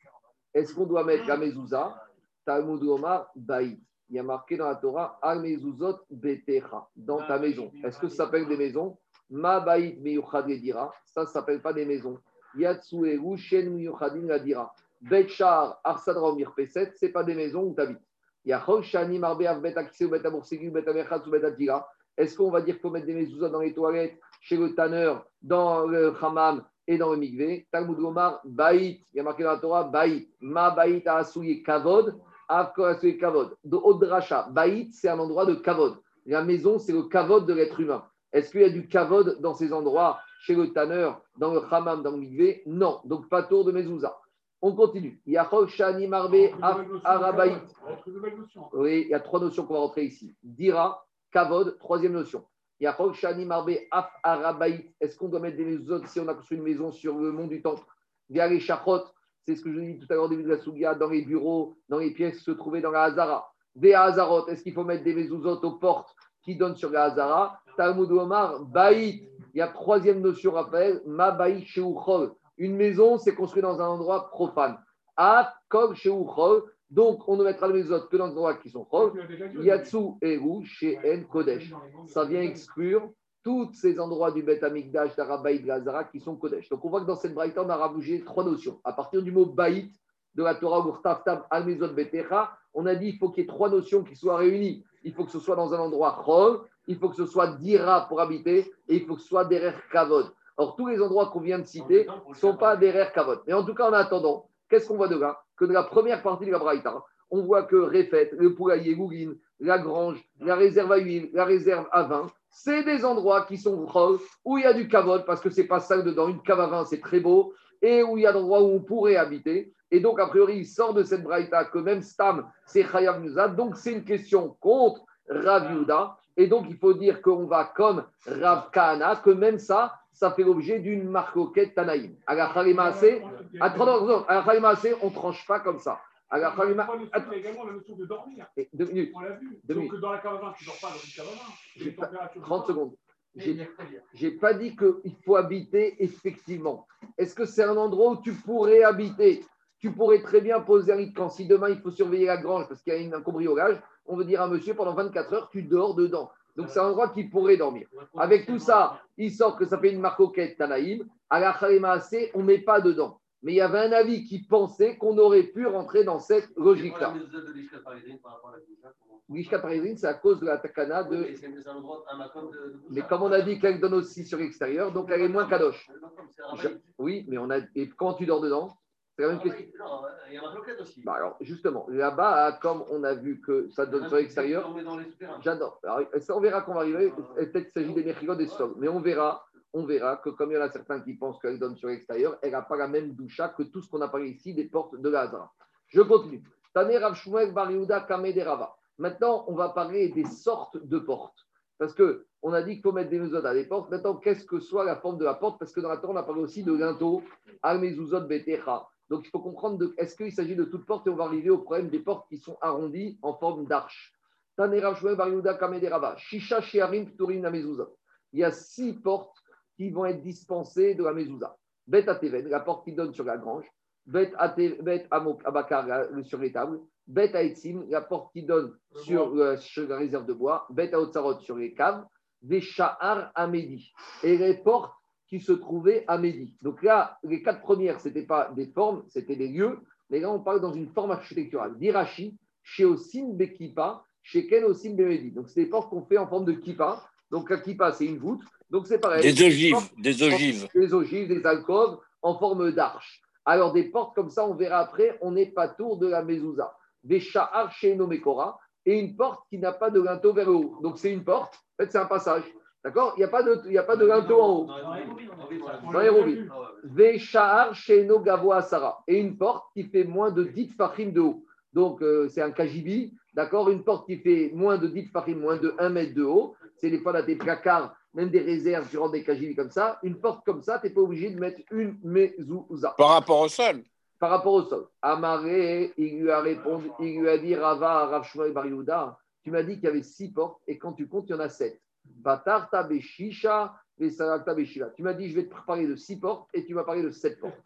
est-ce qu'on doit mettre la mezouza? Talmud Omar Baït. Il y a marqué dans la Torah Al mezuzot betecha, dans ta maison. Est-ce que ça s'appelle des maisons? Ma miyuchad dira. Ça ne s'appelle pas des maisons. Yatsu shen miyuchadin la dira. Betchar arsadra mirpeset, ce n'est pas des maisons où tu habites. Est-ce qu'on va dire qu'il faut mettre des mezuzot dans les toilettes, chez le tanneur, dans le hammam et dans le mikvé? Talmud Gomar, Baït, il y a marqué dans la Torah, Baït, Ma Baït a assouillé Kavod, Kavod. De Odracha, Baït, c'est un endroit de Kavod. La maison, c'est le Kavod de l'être humain. Est-ce qu'il y a du Kavod dans ces endroits, chez le tanneur, dans le hammam, dans le mikvé? Non. Donc, pas tour de mezuzah. On continue. Yachol Shani Marbe Arabaït. Oui, il y a trois notions qu'on va rentrer ici. Dira, Kavod, troisième notion. Yachol Shani Marbe Af Arabaït. Est-ce qu'on doit mettre des maisons si on a construit une maison sur le mont du temple? Via les chachot, c'est ce que je dis tout à l'heure au début de la Sougia, dans les bureaux, dans les pièces se trouvaient dans la Hazara. Des Hazarot, est-ce qu'il faut mettre des mezuzot aux portes qui donnent sur la Hazara? Talmud Omar, Baït. Il y a troisième notion, Raphaël, Ma Baït Sheuchol. Une maison, c'est construit dans un endroit profane. A, Kog, chez Donc, on ne mettra les maisons que dans des endroits qui sont chol. Yatsu, Eru, chez En, Kodesh. Ça vient exclure tous ces endroits du Bet Amikdash, d'Arabaïd, Gazara qui sont Kodesh. Donc, on voit que dans cette braïta, on a rabougé trois notions. À partir du mot Baït, de la Torah, on a dit qu'il faut qu'il y ait trois notions qui soient réunies. Il faut que ce soit dans un endroit chol, il faut que ce soit dira pour habiter, et il faut que ce soit derrière kavod. Or, tous les endroits qu'on vient de citer ne sont pas rares cavotes. Mais en tout cas, en attendant, qu'est-ce qu'on voit de là? Que de la première partie de la Braïta, on voit que Réfet, le poulailler, Gougine, la grange, la réserve à huile, la réserve à vin, c'est des endroits qui sont où il y a du cavote, parce que c'est pas ça dedans. Une cave c'est très beau, et où il y a des endroits où on pourrait habiter. Et donc, a priori, il sort de cette braïta que même Stam, c'est Chayav. Donc, c'est une question contre Rav Et donc, il faut dire qu'on va comme Rav Kahana, que même ça, ça fait l'objet d'une marcoquette Tanaïm. À la on ne tranche pas comme ça. Alors, il y a également la notion de dormir. deux minutes. On l'a vu. Donc, dans la caravane, tu ne dors pas dans une caravane. 30 secondes. J'ai pas dit qu'il faut habiter effectivement. Est-ce que c'est un endroit où tu pourrais habiter? Tu pourrais très bien poser un lit quand si demain il faut surveiller la grange parce qu'il y a un cambriolage, on veut dire à monsieur pendant 24 heures, tu dors dedans. Donc c'est un endroit qui pourrait dormir. Avec tout ça, il sort que ça fait une marcoquette Tanaïm. À la on ne met pas dedans. Mais il y avait un avis qui pensait qu'on aurait pu rentrer dans cette logique-là. L'ishka parisienne, c'est à cause de la takana de. Mais comme on a dit qu'elle donne aussi sur l'extérieur, donc elle est moins kadosh. Oui, mais on a. Et quand tu dors dedans c'est la même question. Il y a ma aussi. Bah alors, justement, là-bas, comme on a vu que ça donne sur l'extérieur, j'adore. on verra qu'on va arriver. Peut-être qu'il s'agit des mercredi des stocks, mais on verra on verra que comme il y en a certains qui pensent qu'elle donne sur l'extérieur, elle n'a pas la même doucha que tout ce qu'on a parlé ici des portes de Lazara. Je continue. Maintenant, on va parler des sortes de portes. Parce qu'on a dit qu'il faut mettre des mezuzot à des portes. Maintenant, qu'est-ce que soit la forme de la porte? Parce que dans la Torah, on a parlé aussi de linteau, al betecha. Donc, il faut comprendre est-ce qu'il s'agit de toutes portes et on va arriver au problème des portes qui sont arrondies en forme d'arche? Shisha Il y a six portes qui vont être dispensés de la mezouza. Bet Ateven, la porte qui donne sur la grange. Bet Abakar, sur les tables. Bet Aetzim, la porte qui donne sur, la réserve de bois. Bet Aotsarot, sur les caves. Des Shahar Amedi. Et les portes qui se trouvaient à Medi. Donc là, les quatre premières, ce n'étaient pas des formes, c'était des lieux. Mais là, on parle dans une forme architecturale. D'Irachi, chez Osim Bekipa, chez Ken Osim Bemedi. Donc, c'est des portes qu'on fait en forme de kippa. Donc, la kippa, c'est une voûte. Donc c'est pareil. Des ogives, des ogives. Des ogives, des alcôves en forme d'arche. Alors des portes comme ça, on verra après, on n'est pas tour de la mezouza. Des sha'ar chez Nomekora et une porte qui n'a pas de linteau vers le haut. Donc c'est une porte, en fait c'est un passage. D'accord? Il n'y a pas de, il a pas de linteau en haut. Dans les Des sha'ar Sarah et une porte qui fait moins de 10 fachim de haut. Donc euh, c'est un kajibi, d'accord? Une porte qui fait moins de 10 fachim, moins de 1 mètre de haut. C'est les fois là des placards même des réserves tu des kajili comme ça, une porte comme ça, tu n'es pas obligé de mettre une mezouza. Par rapport au sol Par rapport au sol. Amaré, il lui a répondu, il lui a dit Rava, Rav Bar tu m'as dit qu'il y avait six portes et quand tu comptes, il y en a sept. Batarta Beshisha, Tu m'as dit, je vais te parler de six portes et tu m'as parlé de sept portes.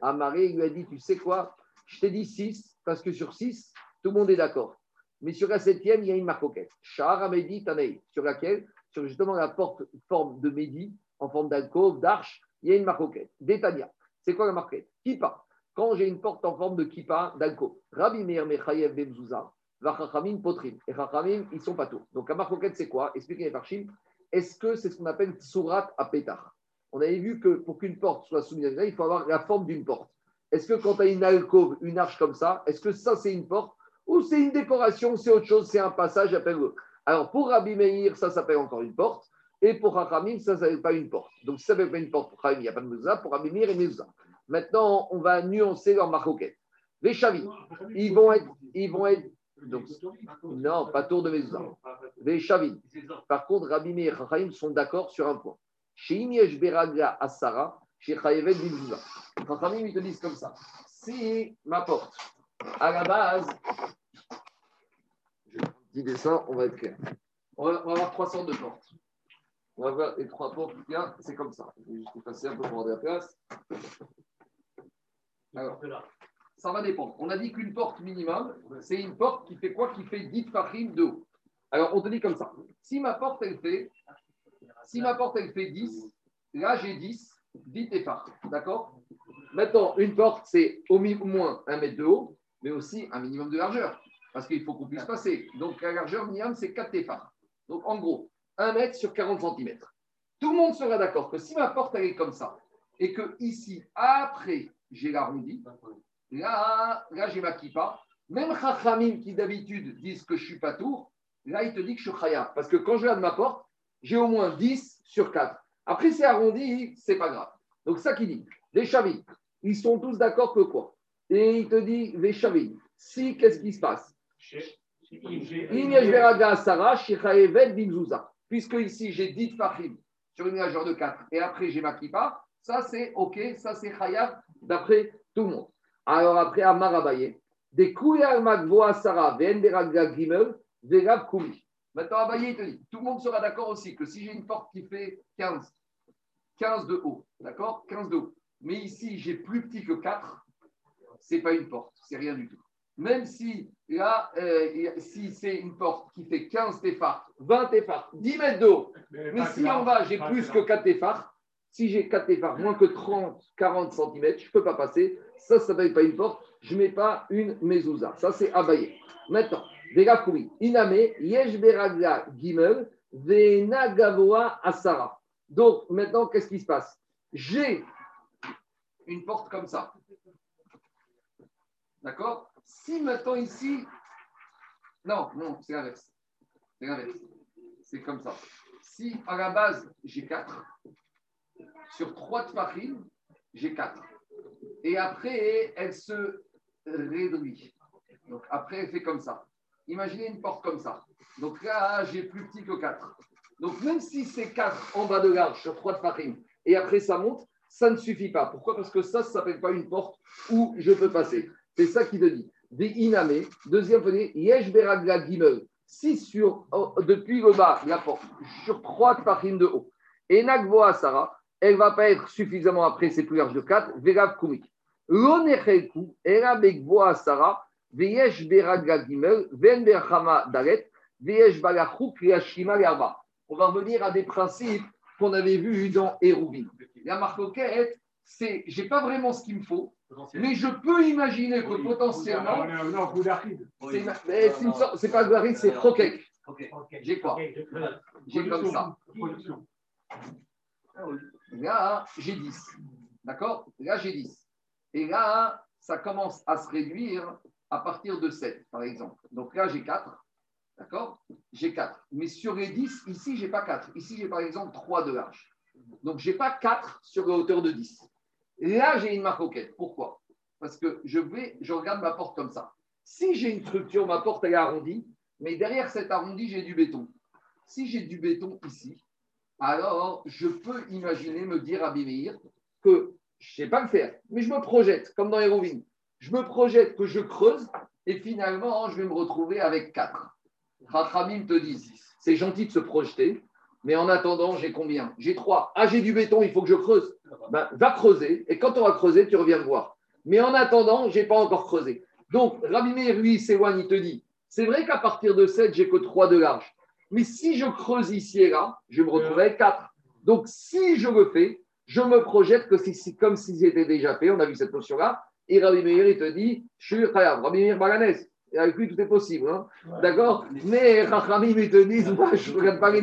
Amaré, il lui a dit, tu sais quoi? Je t'ai dit six parce que sur six, tout le monde est d'accord. Mais sur la septième, il y a une marcoquette. Shahar Amedi Tanei, sur laquelle justement la porte forme de Mehdi, en forme d'alcôve, d'arche, il y a une marquette. Détania. C'est quoi la marquette Kippa. Quand j'ai une porte en forme de kippa, d'alcôve, Rabbi Meir Mechayev Bemzouza, Vachachamim Potrim. Et Chachamim, ils sont pas tous. Donc la marquette, c'est quoi? Expliquez les parchim. Est-ce que c'est ce qu'on appelle Tsurat à pétard On avait vu que pour qu'une porte soit soumise à il faut avoir la forme d'une porte. Est-ce que quand tu as une alcôve, une arche comme ça, est-ce que ça c'est une porte? Ou c'est une décoration, c'est autre chose, c'est un passage, appelle-le alors, pour Rabbi Meir, ça s'appelle encore une porte. Et pour Rachamim, ça ne s'appelle pas une porte. Donc, ça ne s'appelle pas une porte pour il n'y a pas de mezuzah. Pour Rabbi Meir, il y a mezuzah. Maintenant, on va nuancer leur marcoquette. Les chavis, ils vont être. Ils vont être donc, non, pas tour de mezuzah. Les chavis. Par contre, Rabbi Meir et Rachamim sont d'accord sur un point. Chez Imiesh Beraga Asara, chez Chayevet Mezuzah. Rachamim, ils te disent comme ça. Si ma porte, à la base, dessin, on va être clair. On va, avoir trois sortes de portes. On va voir les trois portes qu'il c'est comme ça. Je vais juste passer un peu pour avoir la place. Alors, ça va dépendre. On a dit qu'une porte minimum, c'est une porte qui fait quoi? Qui fait 10 farines de haut. Alors, on te dit comme ça. Si ma porte, elle fait, si ma porte, elle fait 10, là, j'ai 10, 10 épars. D'accord? Maintenant, une porte, c'est au moins un mètre de haut, mais aussi un minimum de largeur parce qu'il faut qu'on puisse passer. Donc la largeur minimum, c'est 4 téphars. Donc en gros, 1 mètre sur 40 cm. Tout le monde sera d'accord que si ma porte elle est comme ça, et que ici, après, j'ai l'arrondi, là, là j'ai ma kippa, même Chachamim qui d'habitude disent que je suis pas tour, là il te dit que je suis chaya. Parce que quand je regarde ma porte, j'ai au moins 10 sur 4. Après c'est arrondi, c'est pas grave. Donc ça qui dit, les chavis, ils sont tous d'accord que quoi? Et il te dit, les chavis, si, qu'est-ce qui se passe? Puisque ici, j'ai dit Fahim sur une largeur de 4 et après j'ai ma kippa, ça c'est OK, ça c'est Khayab d'après tout le monde. Alors après, à Marabaye, Des Sarah, Maintenant, Abaye te dit, tout le monde sera d'accord aussi que si j'ai une porte qui fait 15, 15 de haut, d'accord 15 de haut, mais ici j'ai plus petit que 4, c'est pas une porte, c'est rien du tout. Même si là, euh, si c'est une porte qui fait 15 téphars, 20 téphars, 10 mètres de haut, mais, si en bas j'ai plus que 4 téphars, si j'ai 4 téphars, moins que 30, 40 cm, je ne peux pas passer. Ça, ça ne s'appelle pas une porte. Je ne mets pas une mezouza. Ça, c'est abayé. Maintenant, Vegakouri, Iname, Yesh Beragla Gimel, Vena Gavoa Asara. Donc, maintenant, qu'est-ce qui se passe? J'ai une porte comme ça. D'accord? Si maintenant ici. Non, non, c'est l'inverse. C'est l'inverse. C'est comme ça. Si à la base, j'ai 4, sur 3 tfachim, j'ai 4. Et après, elle se réduit. Donc après, elle fait comme ça. Imaginez une porte comme ça. Donc là, j'ai plus petit que 4. Donc même si c'est 4 en bas de large sur 3 tfachim, et après ça monte, ça ne suffit pas. Pourquoi? Parce que ça, ça ne s'appelle pas une porte où je peux passer. C'est ça qui te dit. Des iname, deuxième prenez, yesh beragla gimel. Si sur, oh, depuis le bas, la porte, sur 3 tfachim de haut, et nagvoa Sarah, elle ne va pas être suffisamment après, c'est plus large de 4, Verav Kumik. L'onechelku, Era Begboa Sarah, Veyesh Beraga Gimel, Ven Berchama Dalet, Veyesh Balachuk, Yashima Yarba. On va revenir à des principes qu'on avait vus dans Hérouvin. La marcoquette, c'est, j'ai pas vraiment ce qu'il me faut, mais je peux imaginer que potentiellement. Non, C'est pas Goudaride, c'est Krokek. J'ai quoi J'ai comme ça. Là, j'ai 10. D'accord? Là, j'ai 10. Et là, ça commence à se réduire à partir de 7, par exemple. Donc là, j'ai 4. D'accord? J'ai 4. Mais sur les 10, ici, je n'ai pas 4. Ici, j'ai par exemple 3 de large. Donc, je n'ai pas 4 sur la hauteur de 10. Là, j'ai une maroquette. Pourquoi? Parce que je vais, je regarde ma porte comme ça. Si j'ai une structure, ma porte est arrondie, mais derrière cet arrondi, j'ai du béton. Si j'ai du béton ici, alors je peux imaginer me dire à Bimeir que je ne sais pas le faire, mais je me projette, comme dans Hérovine. Je me projette que je creuse et finalement, je vais me retrouver avec 4. Rachamim te dit, c'est gentil de se projeter, mais en attendant, j'ai combien J'ai 3. Ah, j'ai du béton, il faut que je creuse. Ben, va creuser, et quand on va creuser, tu reviens me voir. Mais en attendant, je n'ai pas encore creusé. Donc, Rabbi lui, s'éloigne, il te dit, c'est vrai qu'à partir de 7, j'ai que 3 de large. Mais si je creuse ici et là, je me retrouve avec 4. Donc, si je le fais, je me projette que c'est comme si c'était déjà fait. On a vu cette notion-là. Et Rabbi Meir, il te dit, je suis Khayab. Rabbi Meir Balanès. Et avec lui, tout est possible. Hein. D'accord? Mais Rabbi il te dit, moi, je ne regarde pas les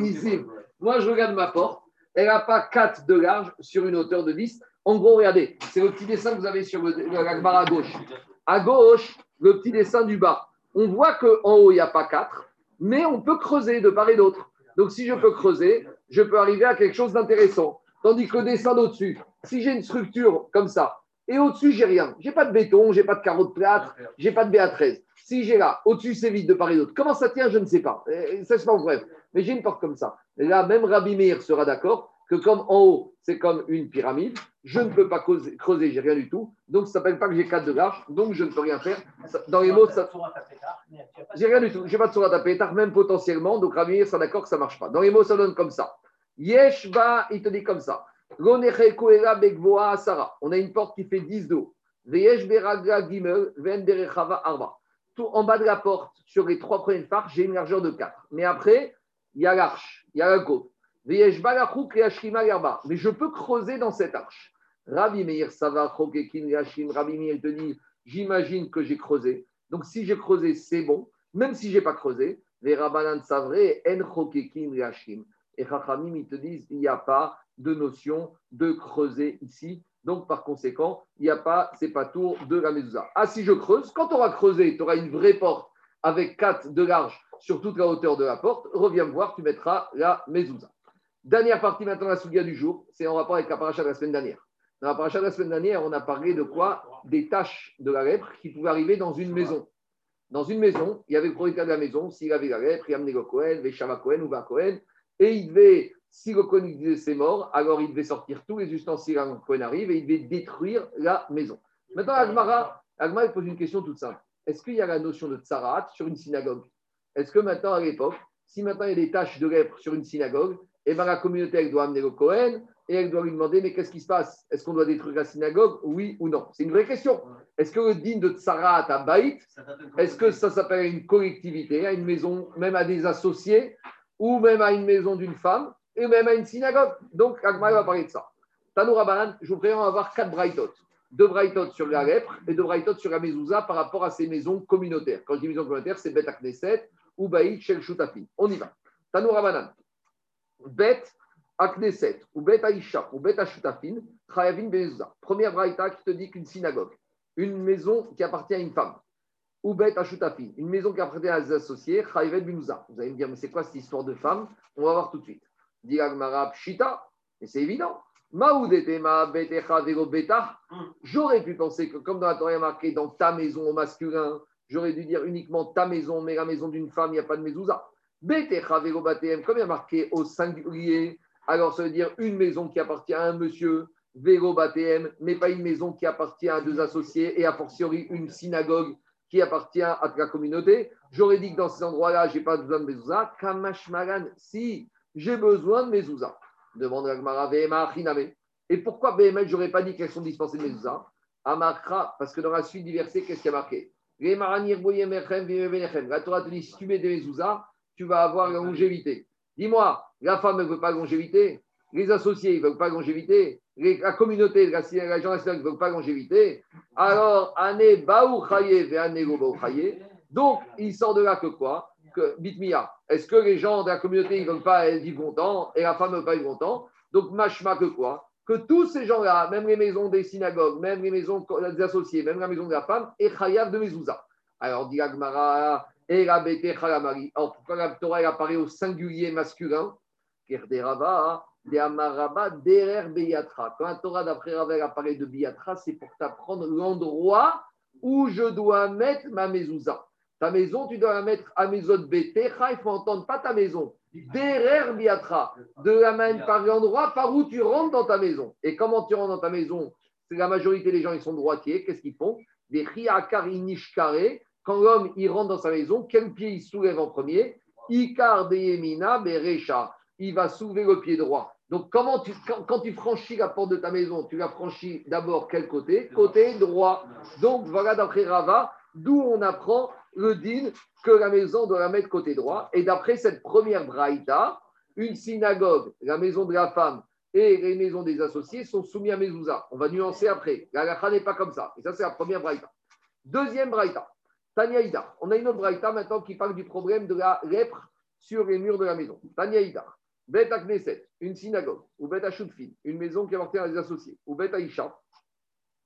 Moi, je regarde ma porte. Elle n'a pas 4 de large sur une hauteur de 10. En gros, regardez, c'est le petit dessin que vous avez sur le, le à gauche. À gauche, le petit dessin du bas. On voit qu'en haut, il n'y a pas 4 mais on peut creuser de part et d'autre. Donc, si je peux creuser, je peux arriver à quelque chose d'intéressant. Tandis que descendre au-dessus, si j'ai une structure comme ça, et au-dessus, j'ai rien. J'ai pas de béton, j'ai pas de carreau de plâtre, j'ai pas de BA13. Si j'ai là, au-dessus, c'est vide de part et d'autre. Comment ça tient, je ne sais pas. Ça, c'est pas bref. Mais j'ai une porte comme ça. Et là, même Rabbi Meir sera d'accord que comme en haut, c'est comme une pyramide, je ne peux pas creuser, creuser j'ai rien du tout. Donc, ça ne s'appelle pas que j'ai 4 de large, donc je ne peux rien faire. Dans les mots, ça. J'ai rien du tout. Je n'ai pas de surat à même potentiellement. Donc, Rabbi sera d'accord que ça ne marche pas. Dans les mots, ça donne comme ça. Yeshba, il te dit comme ça. On a une porte qui fait 10 d'eau. Tout en bas de la porte, sur les trois premiers phares, j'ai une largeur de 4. Mais après, il y a l'arche, il y a la côte. Mais je peux creuser dans cette arche. Rabbi Meir Rabbi Meir te dit J'imagine que j'ai creusé. Donc si j'ai creusé, c'est bon. Même si je n'ai pas creusé, les Rabbanan Savre, En Et Chachamim, ils te disent Il n'y a pas de notion de creuser ici. Donc, par conséquent, il n'y a pas, c'est pas tour de la mezouza. Ah, si je creuse, quand on aura creusé, tu auras une vraie porte avec 4 de large sur toute la hauteur de la porte. Reviens me voir, tu mettras la mezouza. Dernière partie maintenant, la souga du jour, c'est en rapport avec la paracha de la semaine dernière. Dans la paracha de la semaine dernière, on a parlé de quoi? Des tâches de la lèpre qui pouvaient arriver dans une maison. Dans une maison, il y avait le propriétaire de la maison, s'il avait la lèpre, il amenait le Kohen, Veshava Kohen ou Kohen, et il devait, si le Kohen disait c'est mort, alors il devait sortir tous les ustensiles avant que le Kohen arrive et il devait détruire la maison. Maintenant, Agmara, Agmara pose une question toute simple. est-ce qu'il y a la notion de tsarat sur une synagogue? Est-ce que maintenant, à l'époque, si maintenant il y a des tâches de lèpre sur une synagogue, eh ben, la communauté elle doit amener le Cohen et elle doit lui demander mais qu'est-ce qui se passe? Est-ce qu'on doit détruire la synagogue? Oui ou non? C'est une vraie question. Est-ce que le digne de Tsarat à Baït, est-ce que ça s'appelle une collectivité, à une maison, même à des associés, ou même à une maison d'une femme, et même à une synagogue? Donc, Agma va parler de ça. Tanoura Baran, je vous préviens avoir quatre braïtot. Deux braïtot sur la lèpre et deux braïtot sur la mezouza par rapport à ces maisons communautaires. Quand je dis maison communautaire, c'est Bet Akneset ou Baït Shel Shutafin. On y va. Tanoura Banan. Bet Akneset ou Bet Aisha ou Bet Ashutafin, Chayavin Mezouza. Première braïta qui te dit qu'une synagogue, une maison qui appartient à une femme, ou Bet Ashutafin, une maison qui appartient à des associés, Chayavin Benouza. Vous allez me dire, mais c'est quoi cette histoire de femme? On va voir tout de suite. Dit Agmarab Shita, et c'est évident. J'aurais pu penser que, comme dans la Torah marqué dans ta maison au masculin, j'aurais dû dire uniquement ta maison, mais la maison d'une femme, il n'y a pas de mezouza. Comme il y a marqué au singulier, alors ça veut dire une maison qui appartient à un monsieur, vélo mais pas une maison qui appartient à deux associés et a fortiori une synagogue qui appartient à la communauté. J'aurais dit que dans ces endroits-là, je n'ai pas besoin de mezouza. Kamashmaran, si j'ai besoin de mezouza. Demande Agmara, Et pourquoi BML, j'aurais pas dit qu'elles sont dispensées de mezouza? Amakra, parce que dans la suite du verset, qu'est-ce qui a marqué? La Torah te dit si tu mets des mezouza, tu vas avoir la longévité. Dis-moi, la femme ne veut pas longévité, les associés ne veulent pas longévité, la communauté, la, la gens ne veulent pas longévité? Alors, année baou et année Donc, il sort de là que quoi? Que est-ce que les gens de la communauté ne veulent pas vivre longtemps et la femme ne veut pas vivre longtemps? Donc, machma que quoi? Que tous ces gens-là, même les maisons des synagogues, même les maisons des associés, même la maison de la femme, est chayav de Mezouza. Alors, dit Agmara, et la Alors, pourquoi la Torah apparaît au singulier masculin Kerderava, de Derer Beyatra. Quand la Torah d'après Ravel apparaît de Beyatra, c'est pour t'apprendre l'endroit où je dois mettre ma mezouza. Ta maison, tu dois la mettre à maison Betecha, il faut entendre pas ta maison. Derer Biatra, de la main par l'endroit par où tu rentres dans ta maison. Et comment tu rentres dans ta maison? C'est la majorité des gens, ils sont droitiers. Qu'est-ce qu'ils font? Des quand l'homme il rentre dans sa maison, quel pied il soulève en premier? Ikar Deyemina Berecha. Il va soulever le pied droit. Donc, comment tu, quand, tu franchis la porte de ta maison, tu la franchis d'abord quel côté? Côté droit. Donc, voilà d'après Rava, d'où on apprend le din que la maison doit la mettre côté droit. Et d'après cette première braïta, une synagogue, la maison de la femme et les maisons des associés sont soumis à Mezouza. On va nuancer après. La lacha n'est pas comme ça. Et ça, c'est la première braïta. Deuxième braïta. Taniaïda. On a une autre braïta maintenant qui parle du problème de la lèpre sur les murs de la maison. Taniaïda. Bet Knesset, une synagogue, ou Bet Ashutfin, une maison qui appartient à des associés, ou Bet Aisha,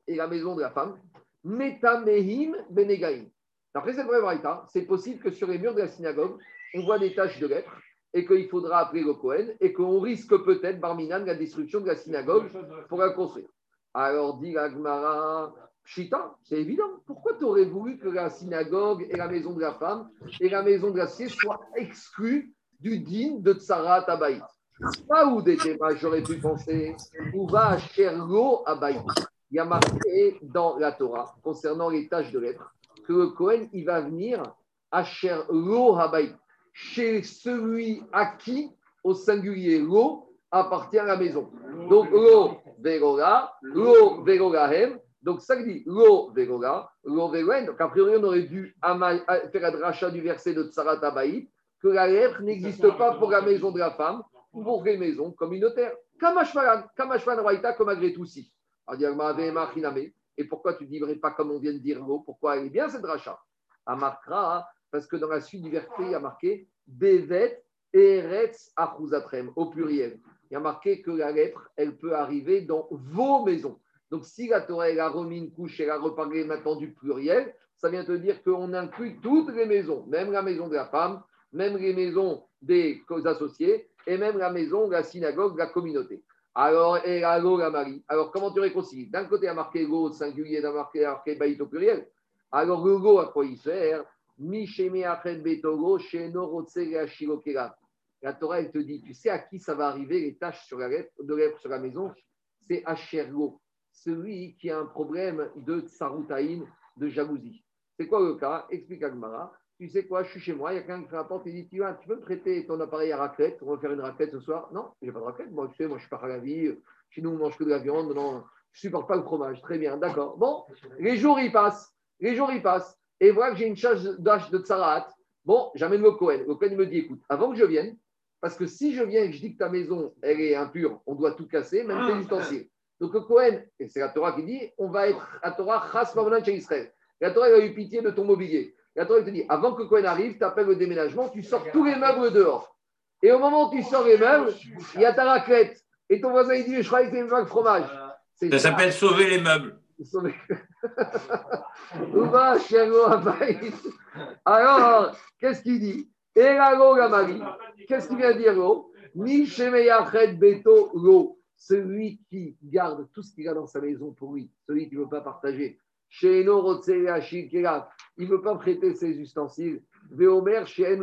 et la maison de la femme, Metamehim Benegaim. Après cette braïta, c'est possible que sur les murs de la synagogue, on voit des taches de lèpre et qu'il faudra appeler le Cohen et qu'on risque peut-être, Barminan, la destruction de la synagogue pour la construire. Alors dit Agmara, Chita, c'est évident. Pourquoi tu aurais voulu que la synagogue et la maison de la femme et la maison de la l'acier soient exclues du digne de Tsarat Abaït Pas où j'aurais pu penser, où va Shergo Abaït? Il y a marqué dans la Torah, concernant les tâches de lettres, que le Cohen, il va venir à Shergo Abaït, chez celui à qui, au singulier, l'eau appartient à la maison. Donc, l'eau Vegoga, l'eau Vegogahem, donc, ça dit lo vegoga, lo vegoen. Donc, a priori, on aurait dû faire un rachat du verset de Tsarat Abaït, que la lèvre n'existe pas pour la maison de la femme ou pour les maisons communautaires. Kamashman Raïta, comme malgré tout, si. Et pourquoi tu ne dirais pas comme on vient de dire l'eau Pourquoi? Elle est bien cette rachat Amarkra, parce que dans la suite du verset, il y a marqué Bevet Eretz Achuzatrem, au pluriel. Il y a marqué que la lèpre, elle peut arriver dans vos maisons. Donc, si la Torah a remis une couche, elle a reparlé maintenant du pluriel, ça vient te dire qu'on inclut toutes les maisons, même la maison de la femme, même les maisons des associés, et même la maison, la synagogue, la communauté. Alors, et la Marie. Alors, comment tu réconcilies? D'un côté, il a marqué go singulier, d'un a marqué baït au pluriel. Alors, le go, à quoi il sert? La Torah, elle te dit, tu sais à qui ça va arriver les tâches sur la de lèvres sur la maison? C'est à Shergo celui qui a un problème de tsaroutaïn, de jalousie. C'est quoi le cas? Explique Agmara. Tu sais quoi, je suis chez moi, il y a quelqu'un qui fait la porte, il dit tu, tu peux me prêter ton appareil à raclette On va faire une raclette ce soir? Non, j'ai pas de raclette. Moi, tu sais, moi, je suis pas à la vie. Chez nous, on mange que de la viande. Non, je supporte pas le fromage. Très bien, d'accord. Bon, les jours, ils passent. Les jours, ils passent. Et voilà que j'ai une charge d'âge de Tsarat. Bon, j'amène le Cohen. Le Cohen me dit écoute, avant que je vienne, parce que si je viens et que je dis que ta maison, elle est impure, on doit tout casser, même tes ustensiles. Donc le Cohen, et c'est la Torah qui dit, on va être à Torah Chas Israël. La Torah a eu pitié de ton mobilier. La Torah te dit, avant que Cohen arrive, tu appelles le déménagement, tu sors tous les meubles dehors. Et au moment où tu sors les meubles, il y a ta raclette. Et ton voisin, il dit, je crois que c'est une vague fromage. Ça s'appelle sauver les meubles. (laughs) Alors, qu'est-ce qu'il dit? Qu'est-ce qu'il vient dire Ni Beto Lo. Celui qui garde tout ce qu'il a dans sa maison pour lui, celui qui ne veut pas partager. Chez il ne veut pas prêter ses ustensiles. Veomer chez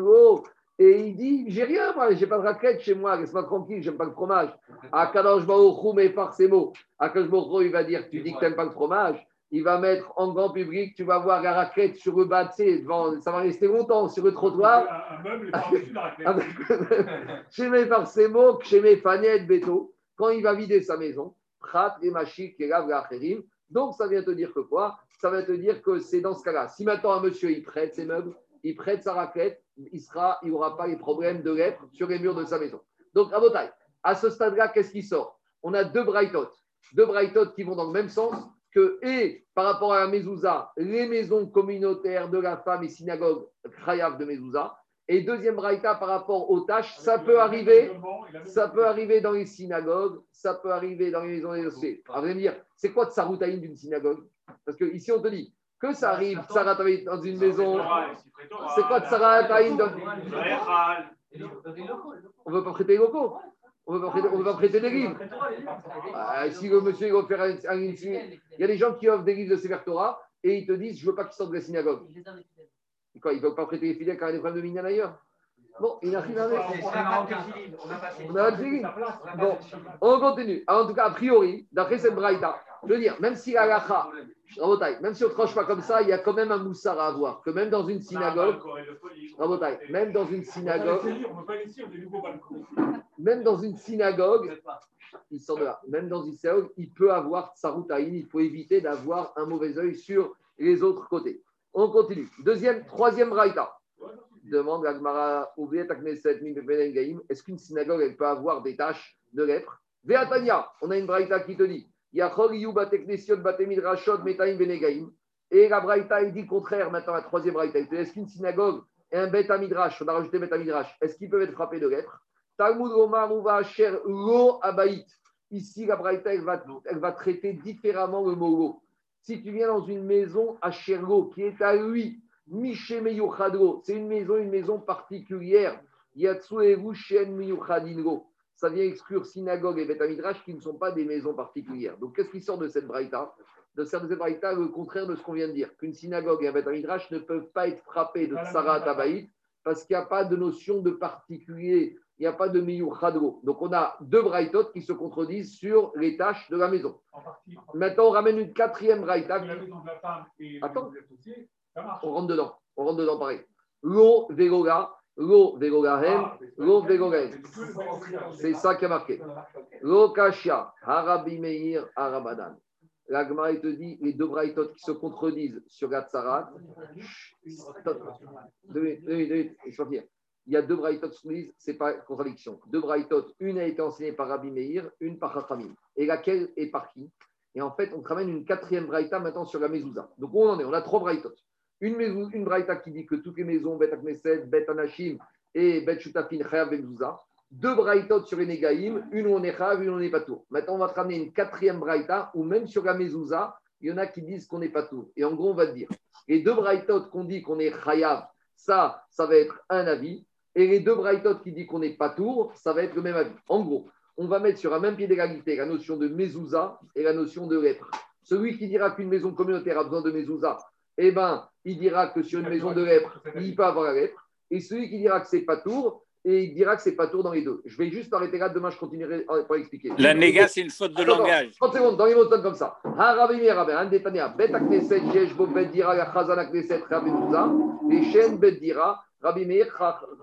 et il dit J'ai rien, moi, j'ai pas de raquette chez moi, laisse-moi tranquille, j'aime pas le fromage. Akadosh Baruchou, mais par ces mots, Akadosh Baruchou, il va dire Tu dis que tu n'aimes pas le fromage il va mettre en grand public, tu vas voir la raquette sur le bas, devant, ça va rester longtemps sur le trottoir. Un, meuble par-dessus la raquette. chez mes Farsemo, chez mes Fanette Beto, quand il va vider sa maison, Prat et Machik et Donc ça vient te dire que quoi? Ça vient te dire que c'est dans ce cas-là. Si maintenant un monsieur il prête ses meubles, il prête sa raquette, il sera, il n'aura pas les problèmes de lettres sur les murs de sa maison. Donc à votre à ce stade-là, qu'est-ce qui sort? On a deux brightot, deux brightot qui vont dans le même sens que, et par rapport à la mezouza, les maisons communautaires de la femme et synagogues Khayav de mezouza, et deuxième braïta par rapport aux tâches, ça peut arriver, ça peut arriver dans les synagogues, ça peut arriver dans les maisons des dossiers. Alors vous allez me dire, c'est quoi Tsaroutaïn d'une synagogue? Parce que ici on te dit que ça arrive, Tsarataïn dans une maison. C'est quoi Tsarataïn dans... On ne veut pas prêter les locaux. On ne va pas prêter des livres. Ah, si le monsieur veut faire un, Il y a des gens qui offrent des livres de Sefer Torah et ils te disent Je ne veux pas qu'ils sortent de la synagogue. Quoi, ils ne veulent pas prêter les fidèles quand il y a des problèmes de minyan ailleurs Bon, il n'a rien à voir. On a un Bon, on continue. en tout cas, a priori, d'après cette braïta, je veux dire, même si la lacha, même si on ne tranche pas comme ça, il y a quand même un moussard à avoir. Que même dans une synagogue, même dans une synagogue, même dans une synagogue, il sort de là. Même dans une synagogue, il peut avoir tsaroutaïn. Il faut éviter d'avoir un mauvais œil sur les autres côtés. On continue. Deuxième, troisième braïta demande à est-ce qu'une synagogue peut avoir des tâches de lèpre Véatania, on a une braïta qui te dit et la braïta, il dit contraire maintenant, la troisième braïta. Est-ce qu'une synagogue et un bête midrash, on a rajouté bête midrash, est-ce qu'ils peuvent être frappés de lèpre Talmud Omar Cher Lo Abaït. Ici, la braïta, elle va, elle va traiter différemment le mot. Si tu viens dans une maison à Sherlo, qui est à lui, c'est une maison, une maison particulière. Ça vient exclure synagogue et Betamidrash qui ne sont pas des maisons particulières. Donc, qu'est-ce qui sort de cette braïta? De cette braïta, le contraire de ce qu'on vient de dire, qu'une synagogue et un Betamidrash ne peuvent pas être frappés de Sarah Tabaït parce qu'il n'y a pas de notion de particulier, il n'y a pas de Miyuchadro. Donc, on a deux braïtotes qui se contredisent sur les tâches de la maison. Maintenant, on ramène une quatrième braïta. Attends. On rentre dedans. On rentre dedans pareil. Lo vegoga, lo vegogahem, ah, lo vegogahem. C'est ça qui a marqué. Lo kashia, harabi meir, harabadan. L'agma, il te dit les deux braïtotes qui se contredisent sur Gatsarat. Il y a deux se disent, ce n'est pas contradiction. Deux une a été enseignée par Rabbi Meir, une par Chachamim. Et laquelle est par qui? Et en fait, on ramène une quatrième braïta maintenant sur la Mezouza. Donc, où on en est? On a trois braïtotes. Une, braïta qui dit que toutes les maisons, Bet Akneset, Bet Anashim et Bet Shutafin, Chayav Mezouza. Deux braïtotes sur les Negaïm, une où on est Chayav, une où on n'est pas tout. Maintenant, on va te ramener une quatrième braïta où même sur la Mezouza, il y en a qui disent qu'on n'est pas tout. Et en gros, on va te dire les deux braïtotes qu'on dit qu'on est Chayav, ça, ça va être un avis. Et les deux braïtotes qui disent qu'on n'est pas tour, ça va être le même avis. En gros, on va mettre sur un même pied d'égalité la notion de mezouza et la notion de lèpre. Celui qui dira qu'une maison communautaire a besoin de mezouza, eh ben, il dira que sur une maison de lèpre, il peut avoir la lèpre. Et celui qui dira que c'est pas tour, et il dira que c'est pas tour dans les deux. Je vais juste arrêter là, demain je continuerai pour expliquer. La néga, c'est une faute de langage. 30 secondes, dans les mots comme ça. Bet Dira, Bet Dira, Rabbi Meir,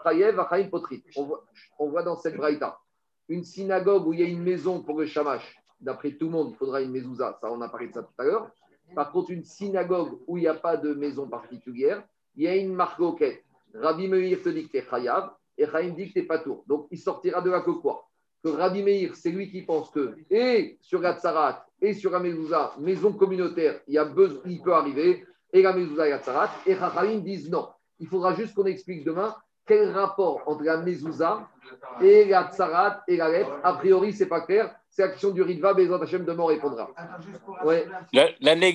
Chayev, Potrit. On voit dans cette braïta une synagogue où il y a une maison pour le shamash. D'après tout le monde, il faudra une mezouza. Ça, on a parlé de ça tout à l'heure. Par contre, une synagogue où il n'y a pas de maison particulière, il y a une marcoquette. Rabbi Meir te dit que tu es chayav et Chaim dit que tu pas tour. Donc, il sortira de là que Que Rabbi Meir, c'est lui qui pense que, et sur Gatsarat et sur la mezouza, maison communautaire, il, y a besoin, il peut arriver, et la mezouza et Gatsarat, et Chaim disent non. Il faudra juste qu'on explique demain quel rapport entre la mezouza et la tsarat et la lettre. A priori, ce n'est pas clair. C'est l'action du Ritva, Bezat Hashem demain répondra. Ouais. La, la